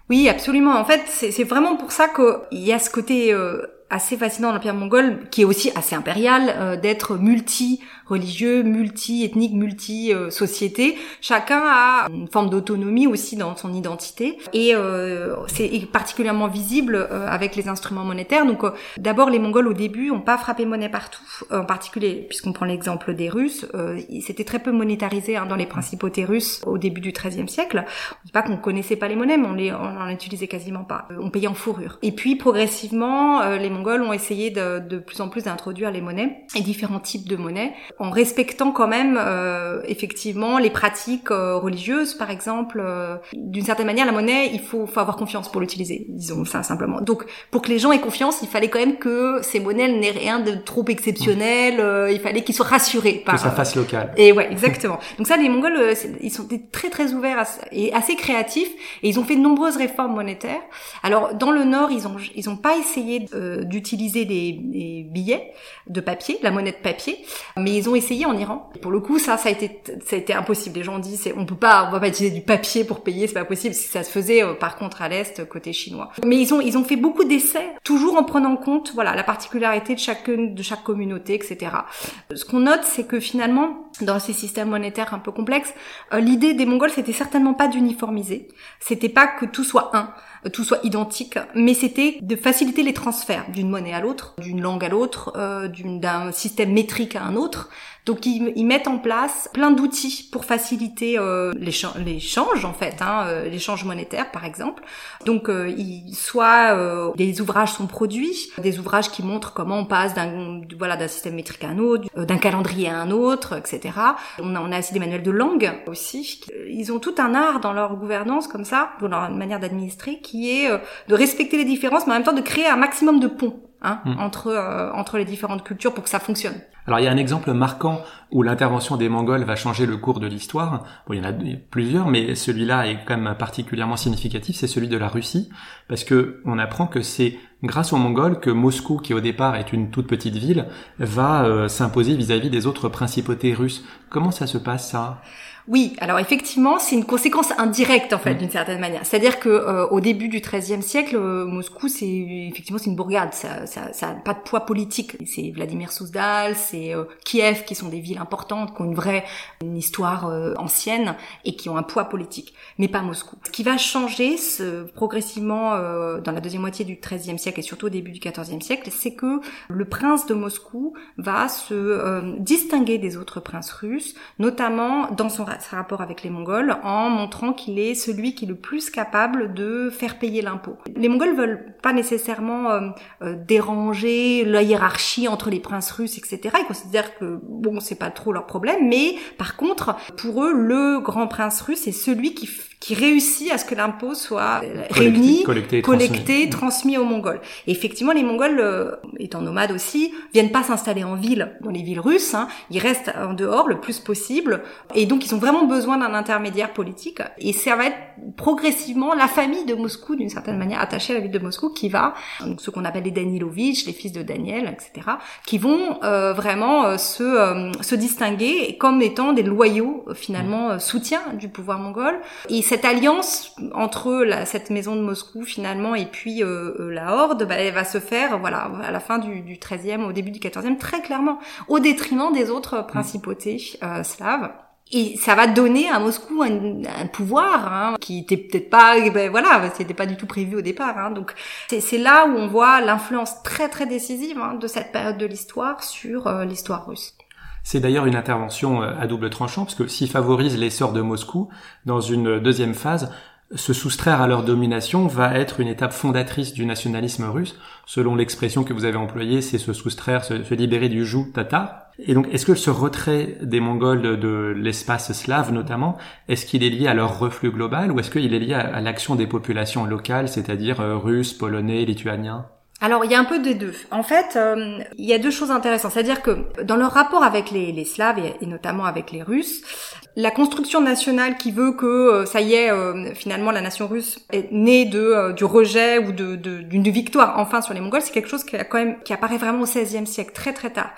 Oui, absolument. En fait, c'est vraiment pour ça qu'il y a ce côté euh, assez fascinant l'Empire mongol, qui est aussi assez impérial, euh, d'être multi religieux, multi-ethnique, multi-société. Chacun a une forme d'autonomie aussi dans son identité et euh, c'est particulièrement visible euh, avec les instruments monétaires. Donc euh, d'abord les Mongols au début ont pas frappé monnaie partout, en particulier puisqu'on prend l'exemple des Russes, c'était très peu monétarisé hein, dans les principautés russes au début du XIIIe siècle. On dit pas qu'on connaissait pas les monnaies, mais on les on en utilisait quasiment pas. On payait en fourrure. Et puis progressivement, les Mongols ont essayé de, de plus en plus d'introduire les monnaies et différents types de monnaies en respectant quand même euh, effectivement les pratiques euh, religieuses, par exemple. Euh, d'une certaine manière, la monnaie, il faut, faut avoir confiance pour l'utiliser, disons ça simplement. Donc, pour que les gens aient confiance, il fallait quand même que ces monnaies n'aient rien de trop exceptionnel. il fallait qu'ils soient rassurés.
Par, que ça fasse local.
Et ouais, exactement. Donc ça, les Mongols, ils sont très très ouverts et assez créatifs, et ils ont fait de nombreuses réformes monétaires. Alors, dans le Nord, ils ont ils ont pas essayé d'utiliser des, des billets de papier, la monnaie de papier, mais ils ont essayé en Iran. pour le coup, ça, ça a été, ça a été impossible. Les gens disent, on peut pas, on va pas utiliser du papier pour payer, c'est pas possible. Ça se faisait, euh, par contre, à l'est, côté chinois. Mais ils ont, ils ont fait beaucoup d'essais, toujours en prenant en compte, voilà, la particularité de chacune, de chaque communauté, etc. Ce qu'on note, c'est que finalement, dans ces systèmes monétaires un peu complexes, euh, l'idée des Mongols, c'était certainement pas d'uniformiser. C'était pas que tout soit un tout soit identique, mais c'était de faciliter les transferts d'une monnaie à l'autre, d'une langue à l'autre, euh, d'un système métrique à un autre. Donc ils, ils, mettent en place plein d'outils pour faciliter euh, l'échange en fait, hein, euh, l'échange monétaire par exemple. Donc euh, soit euh, des ouvrages sont produits, des ouvrages qui montrent comment on passe d'un voilà d'un système métrique à un autre, euh, d'un calendrier à un autre, etc. On a, on a aussi des manuels de langue aussi. Ils ont tout un art dans leur gouvernance comme ça, dans leur manière d'administrer, qui est de respecter les différences, mais en même temps de créer un maximum de ponts Hein, hmm. entre euh, entre les différentes cultures pour que ça fonctionne.
Alors il y a un exemple marquant où l'intervention des Mongols va changer le cours de l'histoire. Bon, il y en a plusieurs, mais celui-là est quand même particulièrement significatif. C'est celui de la Russie, parce que on apprend que c'est grâce aux Mongols que Moscou, qui au départ est une toute petite ville, va euh, s'imposer vis-à-vis des autres principautés russes. Comment ça se passe ça?
Oui, alors effectivement, c'est une conséquence indirecte en fait mm. d'une certaine manière. C'est-à-dire que euh, au début du XIIIe siècle, euh, Moscou, c'est effectivement c'est une bourgade, ça, ça, ça pas de poids politique. C'est Vladimir Souzdal, c'est euh, Kiev qui sont des villes importantes, qui ont une vraie une histoire ancienne et qui ont un poids politique, mais pas Moscou. Ce qui va changer ce, progressivement dans la deuxième moitié du XIIIe siècle et surtout au début du XIVe siècle, c'est que le prince de Moscou va se distinguer des autres princes russes, notamment dans son rapport avec les Mongols en montrant qu'il est celui qui est le plus capable de faire payer l'impôt. Les Mongols veulent pas nécessairement euh, euh, déranger la hiérarchie entre les princes russes, etc. Ils considèrent que bon, c'est pas trop leur problème, mais par contre, pour eux, le grand prince russe est celui qui qui réussit à ce que l'impôt soit réuni, collecté, transmis. aux Mongols. Et effectivement, les Mongols, euh, étant nomades aussi, viennent pas s'installer en ville, dans les villes russes. Hein. Ils restent en dehors le plus possible. Et donc, ils ont vraiment besoin d'un intermédiaire politique. Et ça va être progressivement la famille de Moscou, d'une certaine manière attachée à la ville de Moscou, qui va, donc ce qu'on appelle les Danilovitch, les fils de Daniel, etc., qui vont euh, vraiment euh, se, se distinguer comme étant des loyaux, finalement, soutiens du pouvoir mongol. Et cette alliance entre la, cette maison de Moscou finalement et puis euh, euh, la Horde, bah, elle va se faire voilà à la fin du, du 13e, au début du 14e, très clairement, au détriment des autres principautés euh, slaves. Et ça va donner à Moscou un, un pouvoir hein, qui était peut-être pas, eh ben voilà, c'était pas du tout prévu au départ. Hein. donc c'est là où on voit l'influence très très décisive hein, de cette période de l'histoire sur l'histoire russe.
C'est d'ailleurs une intervention euh, à double tranchant, parce que s'ils favorisent l'essor de Moscou, dans une deuxième phase, se soustraire à leur domination va être une étape fondatrice du nationalisme russe. Selon l'expression que vous avez employée, c'est se soustraire, se, libérer du joug tatar. Et donc, est-ce que ce retrait des Mongols de, l'espace slave, notamment, est-ce qu'il est lié à leur reflux global ou est-ce qu'il est lié à, l'action des populations locales, c'est-à-dire euh, russes, polonais, lituaniens?
Alors il y a un peu des deux. En fait, euh, il y a deux choses intéressantes. C'est-à-dire que dans leur rapport avec les, les Slaves et, notamment avec les Russes, la construction nationale qui veut que euh, ça y est, euh, finalement la nation russe est née de du rejet ou de d'une victoire enfin sur les Mongols, c'est quelque chose qui a quand même qui apparaît vraiment au XVIe siècle, très très tard.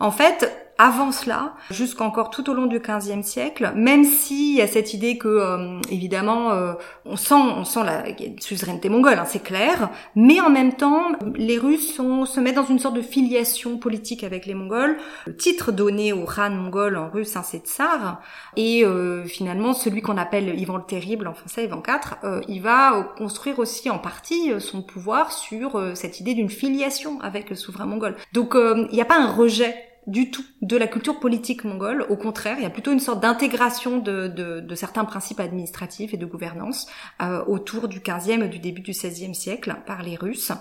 En fait, avant cela, jusqu'encore tout au long du XVe siècle, même s'il y a cette idée que, euh, évidemment, euh, on sent, on sent la suzeraineté mongole, hein, c'est clair, mais en même temps, les Russes sont, se mettent dans une sorte de filiation politique avec les Mongols. Le titre donné au Khan mongol en russe, hein, c'est Tsar, euh, finalement, celui qu'on appelle Ivan le Terrible en français, Ivan IV, il va construire aussi en partie son pouvoir sur cette idée d'une filiation avec le souverain mongol. Donc, il n'y a pas un rejet du tout de la culture politique mongole. Au contraire, il y a plutôt une sorte d'intégration de, de, de, certains principes administratifs et de gouvernance euh, autour du 15e et du début du 16e siècle par les Russes.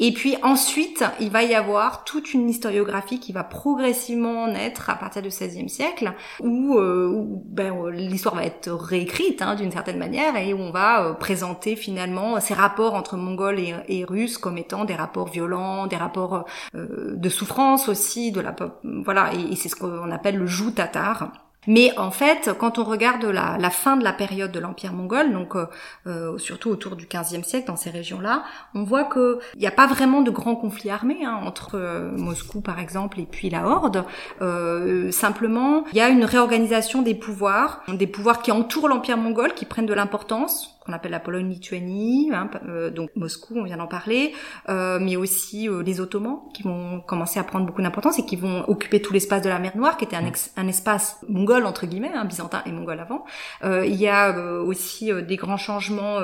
Et puis ensuite, il va y avoir toute une historiographie qui va progressivement naître à partir du 16e siècle, où, euh, ben, euh, l'histoire va être réécrite hein, d'une certaine manière et où on va euh, présenter finalement ces rapports entre Mongols et, et Russes comme étant des rapports violents, des rapports euh, de souffrance aussi, de la voilà, et, c'est ce qu'on appelle le joug tatar. Mais en fait, quand on regarde la, fin de la période de l'Empire mongol, donc euh, euh, surtout autour du XVe siècle dans ces régions-là, on voit qu'il n'y a pas vraiment de grands conflits armés hein, entre euh, Moscou par exemple et puis la Horde. simplement, il y a une réorganisation des pouvoirs, des pouvoirs qui entourent l'Empire mongol, qui prennent de l'importance, qu'on appelle la Pologne-Lituanie, hein, euh, donc Moscou, on vient d'en parler, euh, mais aussi euh, les Ottomans qui vont commencer à prendre beaucoup d'importance et qui vont occuper tout l'espace de la mer Noire, qui était un, un espace mongol entre guillemets, hein, byzantin et mongol avant. il y a aussi des grands changements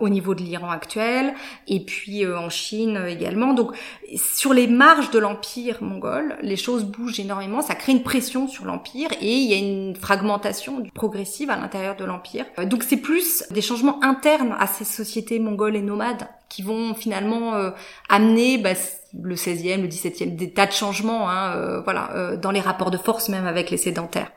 au niveau de l'Iran actuel et puis en Chine également. Donc sur les marges de l'empire mongol, les choses bougent énormément, ça crée une pression sur l'empire et il y a une fragmentation progressive à l'intérieur de l'empire. donc c'est plus des changements internes à ces sociétés mongoles et nomades qui vont finalement euh, amener bah, le 16e, le 17e, des tas de changements, hein, euh, voilà, euh, dans les rapports de force même avec les sédentaires.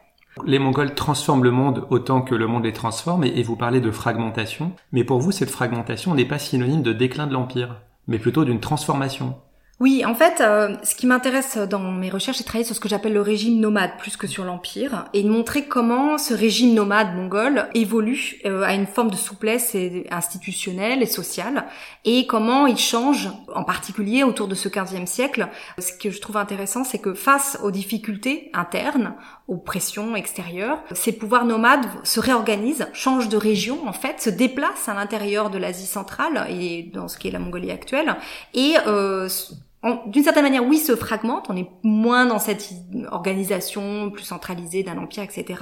Les Mongols transforment le monde autant que le monde les transforme, et, vous parlez de fragmentation. Mais pour vous, cette fragmentation n'est pas synonyme de déclin de l'empire, mais plutôt d'une transformation.
Oui, en fait, euh, ce qui m'intéresse dans mes recherches, c'est de travailler sur ce que j'appelle le régime nomade plus que sur l'empire, et de montrer comment ce régime nomade mongol évolue euh, à une forme de souplesse institutionnelle et sociale, et comment il change, en particulier autour de ce 15e siècle. Ce que je trouve intéressant, c'est que face aux difficultés internes, aux pressions extérieures, ces pouvoirs nomades se réorganisent, changent de région en fait, se déplacent à l'intérieur de l'Asie centrale et dans ce qui est la Mongolie actuelle, et euh, d'une certaine manière, oui, se fragmente. On est moins dans cette organisation plus centralisée d'un empire, etc.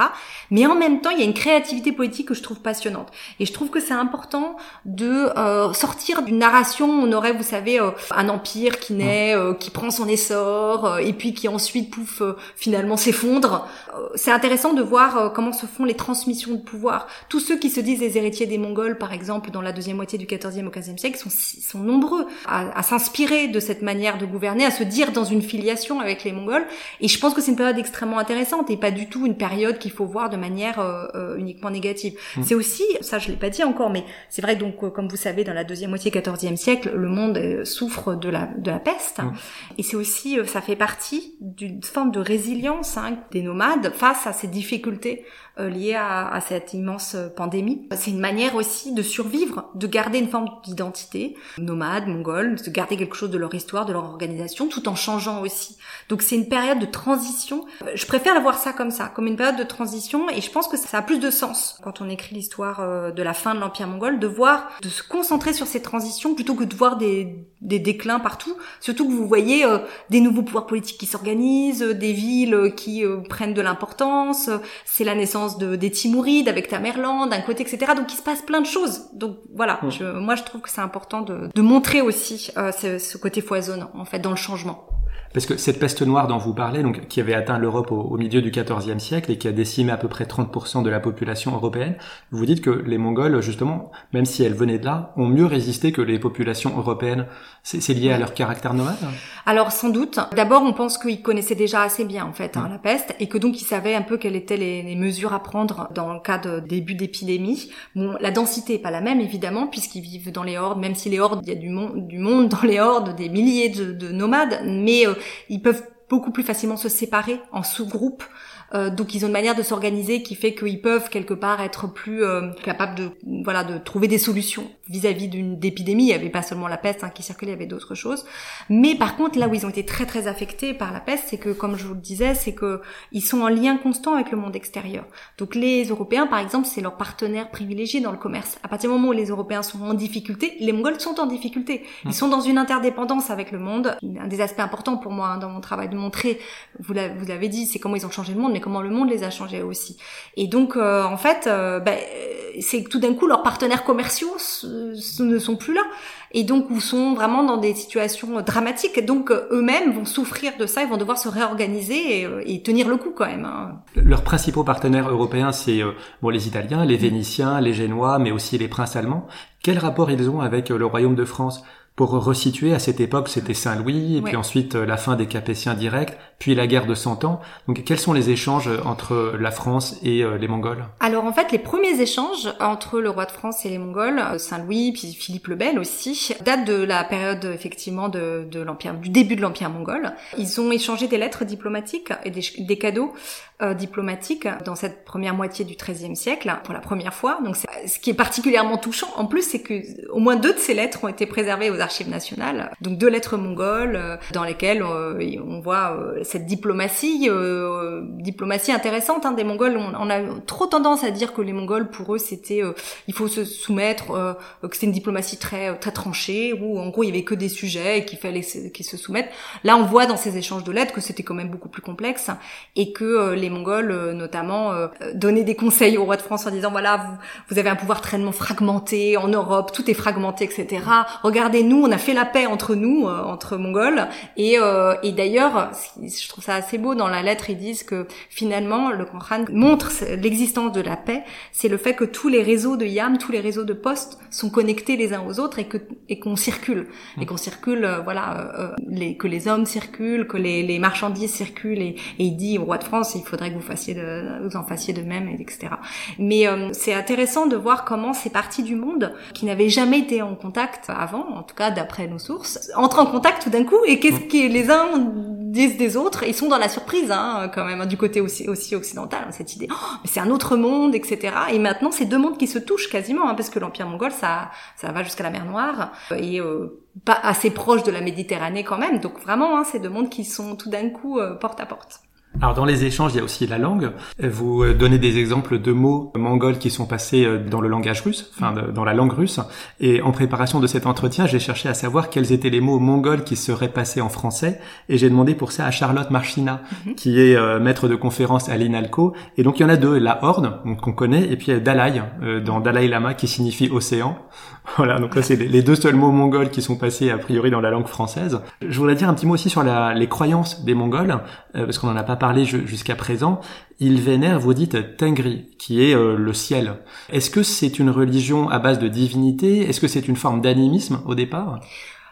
Mais en même temps, il y a une créativité politique que je trouve passionnante. Et je trouve que c'est important de euh, sortir d'une narration. Où on aurait, vous savez, euh, un empire qui naît, euh, qui prend son essor, et puis qui ensuite, pouf, finalement s'effondre. c'est intéressant de voir comment se font les transmissions de pouvoir. Tous ceux qui se disent les héritiers des Mongols, par exemple, dans la deuxième moitié du XIVe au XVe siècle, sont, sont nombreux à, à s'inspirer de cette manière de gouverner, à se dire dans une filiation avec les Mongols. Et je pense que c'est une période extrêmement intéressante et pas du tout une période qu'il faut voir de manière euh, euh, uniquement négative. Mmh. C'est aussi, ça je l'ai pas dit encore, mais c'est vrai donc euh, comme vous savez dans la deuxième moitié 14e siècle, le monde souffre de la de la peste. Mmh. Et c'est aussi, ça fait partie d'une forme de résilience hein, des nomades face à ces difficultés euh, liées à, à, cette immense pandémie. C'est une manière aussi de survivre, de garder une forme d'identité nomade, mongole, de garder quelque chose de leur histoire, de leur organisation, tout en changeant aussi. Donc c'est une période de transition. Euh, je préfère voir ça comme ça, comme une période de transition, et je pense que ça a plus de sens quand on écrit l'histoire euh, de la fin de l'empire mongol, de voir, de se concentrer sur ces transitions plutôt que de voir des, des déclins partout. Surtout que vous voyez des nouveaux pouvoirs politiques qui s'organisent, des villes qui prennent de l'importance. C'est la naissance de, des Timourides avec Tamerlan d'un côté, etc. Donc il se passe plein de choses. Donc voilà, je, moi je trouve que c'est important de, de, montrer aussi euh, ce, ce, côté foisonnant en fait dans le changement.
Parce que cette peste noire dont vous parlez, donc qui avait atteint l'Europe au, milieu du XIVe siècle et qui a décimé à peu près 30% de la population européenne, vous dites que les Mongols, justement, même si elles venaient de là, ont mieux résisté que les populations européennes. C'est lié à leur caractère nomade
Alors sans doute. D'abord, on pense qu'ils connaissaient déjà assez bien en fait hein, la peste et que donc ils savaient un peu quelles étaient les, les mesures à prendre dans le cas de début d'épidémie. Bon, la densité est pas la même évidemment puisqu'ils vivent dans les hordes, même si les hordes, il y a du monde, du monde dans les hordes, des milliers de, de nomades, mais ils peuvent beaucoup plus facilement se séparer en sous-groupes euh, donc ils ont une manière de s'organiser qui fait qu'ils peuvent quelque part être plus euh, capables de voilà de trouver des solutions vis-à-vis d'une épidémie. Il n'y avait pas seulement la peste hein, qui circulait, il y avait d'autres choses. Mais par contre là où ils ont été très très affectés par la peste, c'est que comme je vous le disais, c'est que ils sont en lien constant avec le monde extérieur. Donc les Européens par exemple, c'est leur partenaire privilégié dans le commerce. À partir du moment où les Européens sont en difficulté, les Mongols sont en difficulté. Ils mmh. sont dans une interdépendance avec le monde. Un des aspects importants pour moi hein, dans mon travail de montrer, vous l'avez dit, c'est comment ils ont changé le monde, mais comment le monde les a changés aussi. Et donc, euh, en fait, euh, ben, c'est que tout d'un coup, leurs partenaires commerciaux ne sont plus là. Et donc, ils sont vraiment dans des situations dramatiques. Donc, eux-mêmes vont souffrir de ça, ils vont devoir se réorganiser et, tenir le coup quand même. Hein.
Leurs principaux partenaires européens, c'est euh, bon, les Italiens, les Vénitiens, les Génois, mais aussi les princes allemands. Quel rapport ils ont avec le royaume de France? Pour resituer, à cette époque, c'était Saint-Louis, et puis ensuite euh, la fin des Capétiens directs, puis la guerre de Cent Ans. Donc, quels sont les échanges entre la France et euh, les Mongols?
Alors, en fait, les premiers échanges entre le roi de France et les Mongols, euh, Saint-Louis, puis Philippe le Bel aussi, datent de la période, effectivement, de, de l'empire, du début de l'empire mongol. Ils ont échangé des lettres diplomatiques et des, des cadeaux euh, diplomatiques dans cette première moitié du XIIIe siècle, pour la première fois. Donc, ce qui est particulièrement touchant, en plus, c'est que au moins deux de ces lettres ont été préservées aux archives nationales. Donc deux lettres mongoles euh, dans lesquelles euh, on voit euh, cette diplomatie, diplomatie intéressante hein, des Mongols. On, a trop tendance à dire que les Mongols, pour eux, c'était il faut se soumettre, que c'est une diplomatie très très tranchée, où en gros il y avait que des sujets et qu'il fallait qu'ils se soumettent. Là, on voit dans ces échanges de lettres que c'était quand même beaucoup plus complexe et que les Mongols, notamment, donnaient des conseils au roi de France en disant voilà, vous, vous avez un pouvoir très fragmenté en Europe, tout est fragmenté, etc. Regardez, nous, on a fait la paix entre nous, euh, entre Mongols. Et, euh, et d'ailleurs, je trouve ça assez beau dans la lettre, ils disent que finalement, le Khan montre l'existence de la paix, c'est le fait que tous les réseaux de YAM, tous les réseaux de postes sont connectés les uns aux autres et que et qu'on circule, mmh. et qu'on circule, euh, voilà, les, que les hommes circulent, que les, les marchandises circulent. Et, et, il dit au roi de France, il faudrait que vous fassiez de, vous en fassiez de même, etc. Mais c'est intéressant de voir comment ces parties du monde qui n'avaient jamais été en contact avant, en tout cas cas d'après nos sources, entrent en contact tout d'un coup et qu'est-ce que les uns disent des autres Ils sont dans la surprise hein, quand même du côté aussi, aussi occidental, cette idée. Oh, mais c'est un autre monde, etc. Et maintenant, c'est deux mondes qui se touchent quasiment, hein, parce que l'empire mongol, ça, ça va jusqu'à la mer Noire et euh, pas assez proche de la Méditerranée quand même. Donc vraiment, hein, c'est deux mondes qui sont tout d'un coup euh, porte à porte.
Alors dans les échanges, il y a aussi la langue. Vous euh, donnez des exemples de mots mongols qui sont passés euh, dans le langage russe, enfin dans la langue russe. Et en préparation de cet entretien, j'ai cherché à savoir quels étaient les mots mongols qui seraient passés en français. Et j'ai demandé pour ça à Charlotte Marchina, mhm. qui est euh, maître de conférence à l'INALCO. Et donc il y en a deux, la Horde, qu'on connaît, et puis Dalai, dans Dalai Lama, qui signifie océan. Voilà, donc là c'est les deux seuls mots mongols qui sont passés a priori dans la langue française. Je voudrais dire un petit mot aussi sur la, les croyances des Mongols, parce qu'on n'en a pas parlé jusqu'à présent, ils vénèrent, vous dites, Tengri, qui est euh, le ciel. Est-ce que c'est une religion à base de divinité? Est-ce que c'est une forme d'animisme au départ?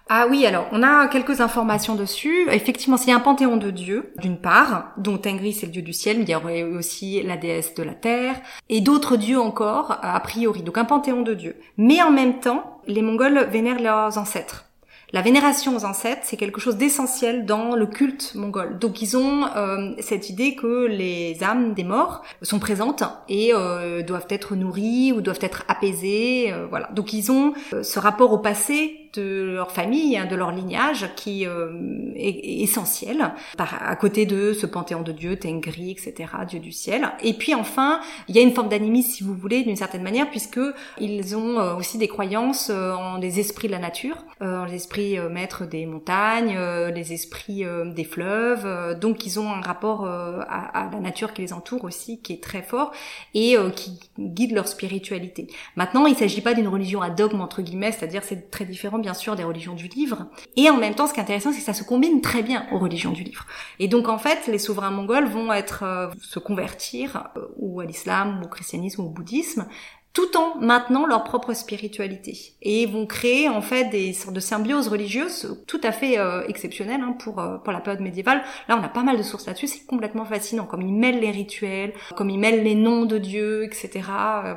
Ah oui, alors on a quelques informations dessus. Effectivement, c'est un panthéon de dieux, d'une part, dont Tengri c'est le dieu du ciel, mais il y aurait aussi la déesse de la terre, et d'autres dieux encore, a priori. Donc un panthéon de dieux. Mais en même temps, les Mongols vénèrent leurs ancêtres. La vénération aux ancêtres, c'est quelque chose d'essentiel dans le culte mongol. Donc ils ont euh, cette idée que les âmes des morts sont présentes et euh, doivent être nourries ou doivent être apaisées. Euh, voilà. Donc ils ont ce rapport au passé de leur famille, hein, de leur lignage, qui euh, est, essentiel, par, à côté de ce panthéon de dieux, Tengri, etc., Dieu du ciel. Et puis enfin, il y a une forme d'animisme, si vous voulez, d'une certaine manière, puisque ils ont euh, aussi des croyances euh, en des esprits de la nature, en les esprits maîtres des montagnes, les esprits des fleuves. donc ils ont un rapport à, à, la nature qui les entoure aussi, qui est très fort et qui guide leur spiritualité. Maintenant, il ne s'agit pas d'une religion à dogme entre guillemets, c'est-à-dire c'est très différent bien sûr des religions du livre. Et en même temps, ce qui est intéressant, c'est que ça se combine très bien aux religions du livre. Et donc en fait, les souverains mongols vont être euh, se convertir euh, ou à l'islam, ou au christianisme, ou au bouddhisme, tout en maintenant leur propre spiritualité et vont créer en fait des sortes de symbioses religieuses tout à fait euh, exceptionnelles hein, pour pour la période médiévale. Là, on a pas mal de sources là-dessus, c'est complètement fascinant. Comme ils mêlent les rituels, comme ils mêlent les noms de dieux, etc.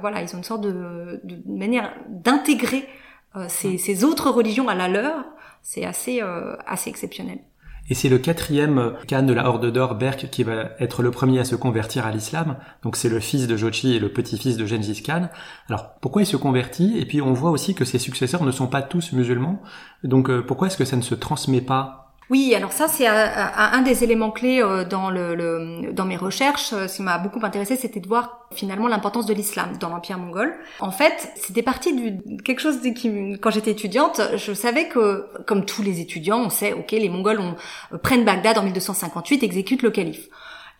voilà, ils ont une sorte de, de manière d'intégrer euh, ces, autres religions à la leur, c'est assez, euh, assez exceptionnel.
Et c'est le quatrième Khan de la Horde d'Or, Berk, qui va être le premier à se convertir à l'islam. Donc c'est le fils de Jochi et le petit-fils de Gengis Khan. Alors pourquoi il se convertit? Et puis on voit aussi que ses successeurs ne sont pas tous musulmans. Donc euh, pourquoi est-ce que ça ne se transmet pas
oui, alors ça c'est un, des éléments clés euh, dans mes recherches. Euh, ce qui m'a beaucoup intéressé, c'était de voir finalement l'importance de l'islam dans l'empire mongol. En fait, c'était parti de quelque chose qui, quand j'étais étudiante, je savais que, comme tous les étudiants, on sait, ok, les Mongols euh, prennent Bagdad en 1258, exécutent le calife.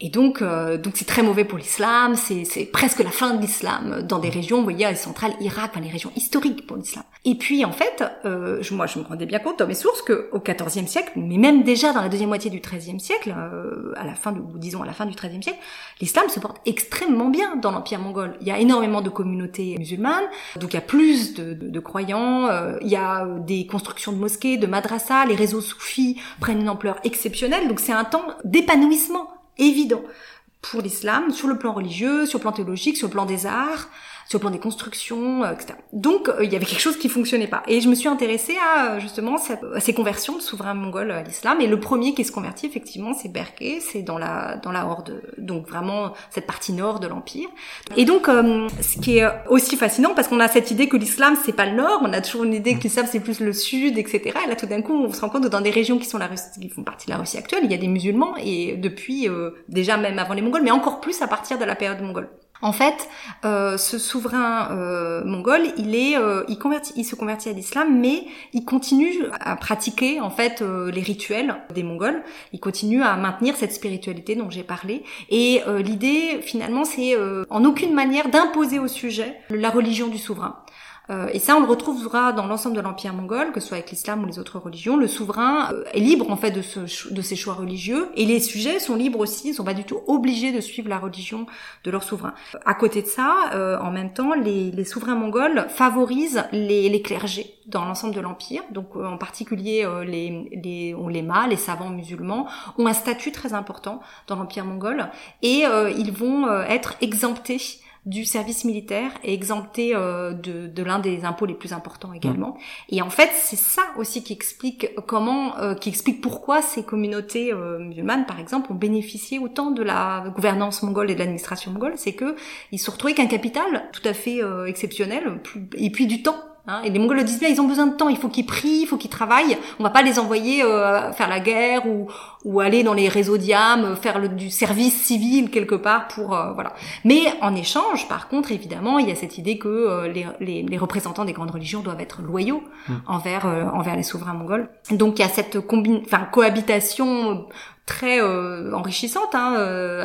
Et donc, euh, donc c'est très mauvais pour l'islam. C'est presque la fin de l'islam dans des régions, vous voyez, centrales, Irak, enfin les régions historiques pour l'islam. Et puis en fait, euh, moi je me rendais bien compte dans mes sources que au XIVe siècle, mais même déjà dans la deuxième moitié du XIIIe siècle, euh, à la fin, de, disons à la fin du XIIIe siècle, l'islam se porte extrêmement bien dans l'empire mongol. Il y a énormément de communautés musulmanes, donc il y a plus de, de, de croyants. Euh, il y a des constructions de mosquées, de madrasas, les réseaux soufis prennent une ampleur exceptionnelle. Donc c'est un temps d'épanouissement évident pour l'islam, sur le plan religieux, sur le plan théologique, sur le plan des arts, sur le plan des constructions, euh, etc. Donc euh, il y avait quelque chose qui fonctionnait pas. Et je me suis intéressée à justement à ces conversions de souverains mongols à l'islam. Et le premier qui se convertit effectivement, c'est Berke, c'est dans la dans la horde, donc vraiment cette partie nord de l'empire. Et donc euh, ce qui est aussi fascinant, parce qu'on a cette idée que l'islam c'est pas le nord, on a toujours une idée que l'islam c'est plus le sud, etc. Et là tout d'un coup on se rend compte que dans des régions qui sont la Russie, qui font partie de la Russie actuelle, il y a des musulmans et depuis déjà même avant les Mongols, mais encore plus à partir de la période mongole. En fait, euh, ce souverain euh, mongol, il est, euh, il, se convertit à l'islam, mais il continue à pratiquer en fait les rituels des Mongols. Il continue à maintenir cette spiritualité dont j'ai parlé. Et l'idée, finalement, c'est en aucune manière d'imposer au sujet la religion du souverain. Euh, et ça, on le retrouvera dans l'ensemble de l'empire mongol, que ce soit avec l'islam ou les autres religions. Le souverain euh, est libre en fait de, ses choix religieux, et les sujets sont libres aussi. Ils sont pas du tout obligés de suivre la religion de leur souverain. À côté de ça, euh, en même temps, les, souverains mongols favorisent les, clergés dans l'ensemble de l'empire. Donc, en particulier, les, les, les savants musulmans, ont un statut très important dans l'empire mongol, et ils vont être exemptés du service militaire et exemptés euh, de, de l'un des impôts les plus importants également. Et en fait, c'est ça aussi qui explique comment, euh, qui explique pourquoi ces communautés euh, musulmanes, par exemple, ont bénéficié autant de la gouvernance mongole et de l'administration mongole. C'est que ils se retrouvaient qu'un capital tout à fait exceptionnel, et puis du temps Hein, et les Mongols le disent bien, ils ont besoin de temps, il faut qu'ils prient, il faut qu'ils travaillent. On va pas les envoyer euh, faire la guerre ou, ou aller dans les réseaux d'IAM, faire le, du service civil quelque part pour euh, voilà. Mais en échange, par contre, évidemment, il y a cette idée que euh, les, les, les, représentants des grandes religions doivent être loyaux mmh. envers envers les souverains mongols. Donc il y a cette enfin cohabitation très enrichissante hein,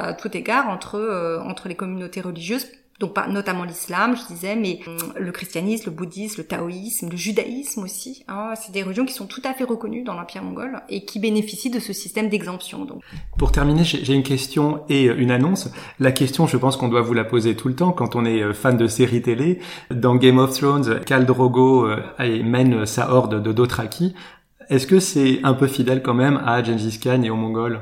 à tout égard entre entre les communautés religieuses donc notamment l'islam, je disais, mais hum, le christianisme, le bouddhisme, le taoïsme, le judaïsme aussi. Hein, c'est des religions qui sont tout à fait reconnues dans l'Empire mongol et qui bénéficient de ce système d'exemption. Donc.
Pour terminer, j'ai une question et une annonce. La question, je pense qu'on doit vous la poser tout le temps quand on est euh, fan de séries télé. Dans Game of Thrones, Khal Drogo euh, mène sa horde de Dothraki. Est-ce que c'est un peu fidèle quand même à Gengis Khan et aux Mongols?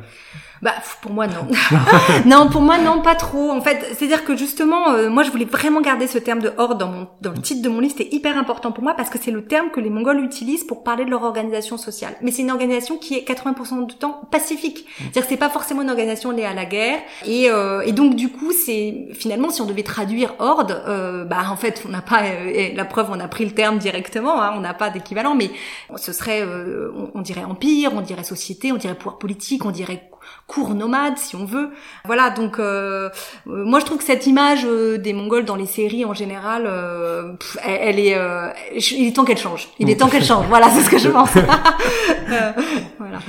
Bah pour moi non. non, pour moi non, pas trop. En fait, c'est-à-dire que justement, euh, moi je voulais vraiment garder ce terme de horde dans mon dans le titre de mon livre. C'était hyper important pour moi parce que c'est le terme que les Mongols utilisent pour parler de leur organisation sociale. Mais c'est une organisation qui est 80% du temps pacifique. C'est-à-dire que c'est pas forcément une organisation liée à la guerre. Et, euh, et donc du coup, c'est finalement si on devait traduire horde, euh, bah en fait on n'a pas la preuve, on a pris le terme directement. Hein, on n'a pas d'équivalent, mais ce serait, on, on dirait empire, on dirait société, on dirait pouvoir politique, on dirait cours nomade si on veut. Voilà, donc euh, euh, moi je trouve que cette image euh, des Mongols dans les séries en général, elle, est, il est temps qu'elle change. Il est temps qu'elle change. Voilà, c'est ce que je pense.
voilà.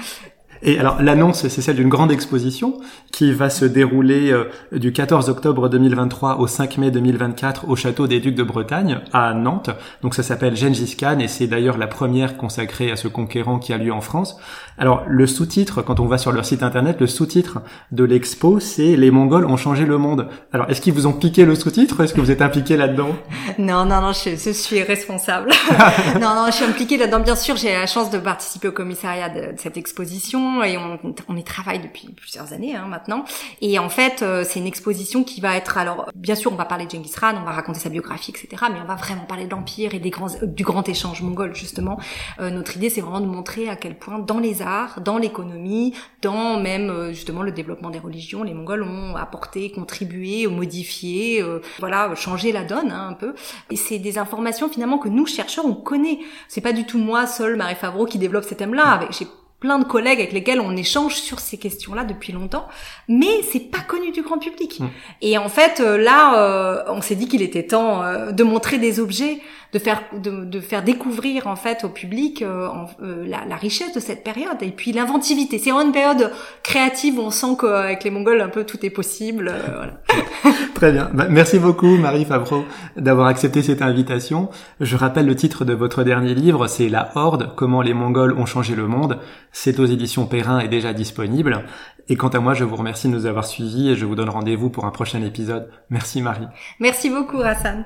Et alors l'annonce, c'est celle d'une grande exposition qui va se dérouler euh, du 14 octobre 2023 au 5 mai 2024 au château des Ducs de Bretagne à Nantes. Donc ça s'appelle Gengis Khan et c'est d'ailleurs la première consacrée à ce conquérant qui a lieu en France. Alors le sous-titre, quand on va sur leur site internet, le sous-titre de l'expo, c'est Les Mongols ont changé le monde. Alors est-ce qu'ils vous ont piqué le sous-titre Est-ce que vous êtes impliqué là-dedans?
Non, non, non, je, je suis responsable. non, non, je suis impliquée là-dedans. Bien sûr, j'ai la chance de participer au commissariat de cette exposition et on, on y travaille depuis plusieurs années hein, maintenant. Et en fait, euh, c'est une exposition qui va être alors bien sûr on va parler de Genghis Khan, on va raconter sa biographie, etc. Mais on va vraiment parler de l'empire et des grands du grand échange mongol justement. Euh, notre idée c'est vraiment de montrer à quel point dans les arts, dans l'économie, dans même justement le développement des religions, les Mongols ont apporté, contribué, modifié, voilà, changé la donne hein, un peu. Et c'est des informations finalement que nous chercheurs on connaît. C'est pas du tout moi seul, Marie Favreau, qui développe ces thèmes-là. J'ai plein de collègues avec lesquels on échange sur ces questions-là depuis longtemps, mais c'est pas connu du grand public. Mmh. Et en fait, euh, là, euh, on s'est dit qu'il était temps euh, de montrer des objets de faire de, de, faire découvrir en fait au public euh, euh, la, la, richesse de cette période et puis l'inventivité. C'est une période créative où on sent qu'avec les Mongols un peu tout est possible. Euh, voilà.
Très bien. Bah, merci beaucoup Marie Favreau d'avoir accepté cette invitation. Je rappelle le titre de votre dernier livre, c'est La Horde, comment les Mongols ont changé le monde. C'est aux éditions Perrin et déjà disponible. Et quant à moi, je vous remercie de nous avoir suivis et je vous donne rendez-vous pour un prochain épisode. Merci Marie.
Merci beaucoup Hassan.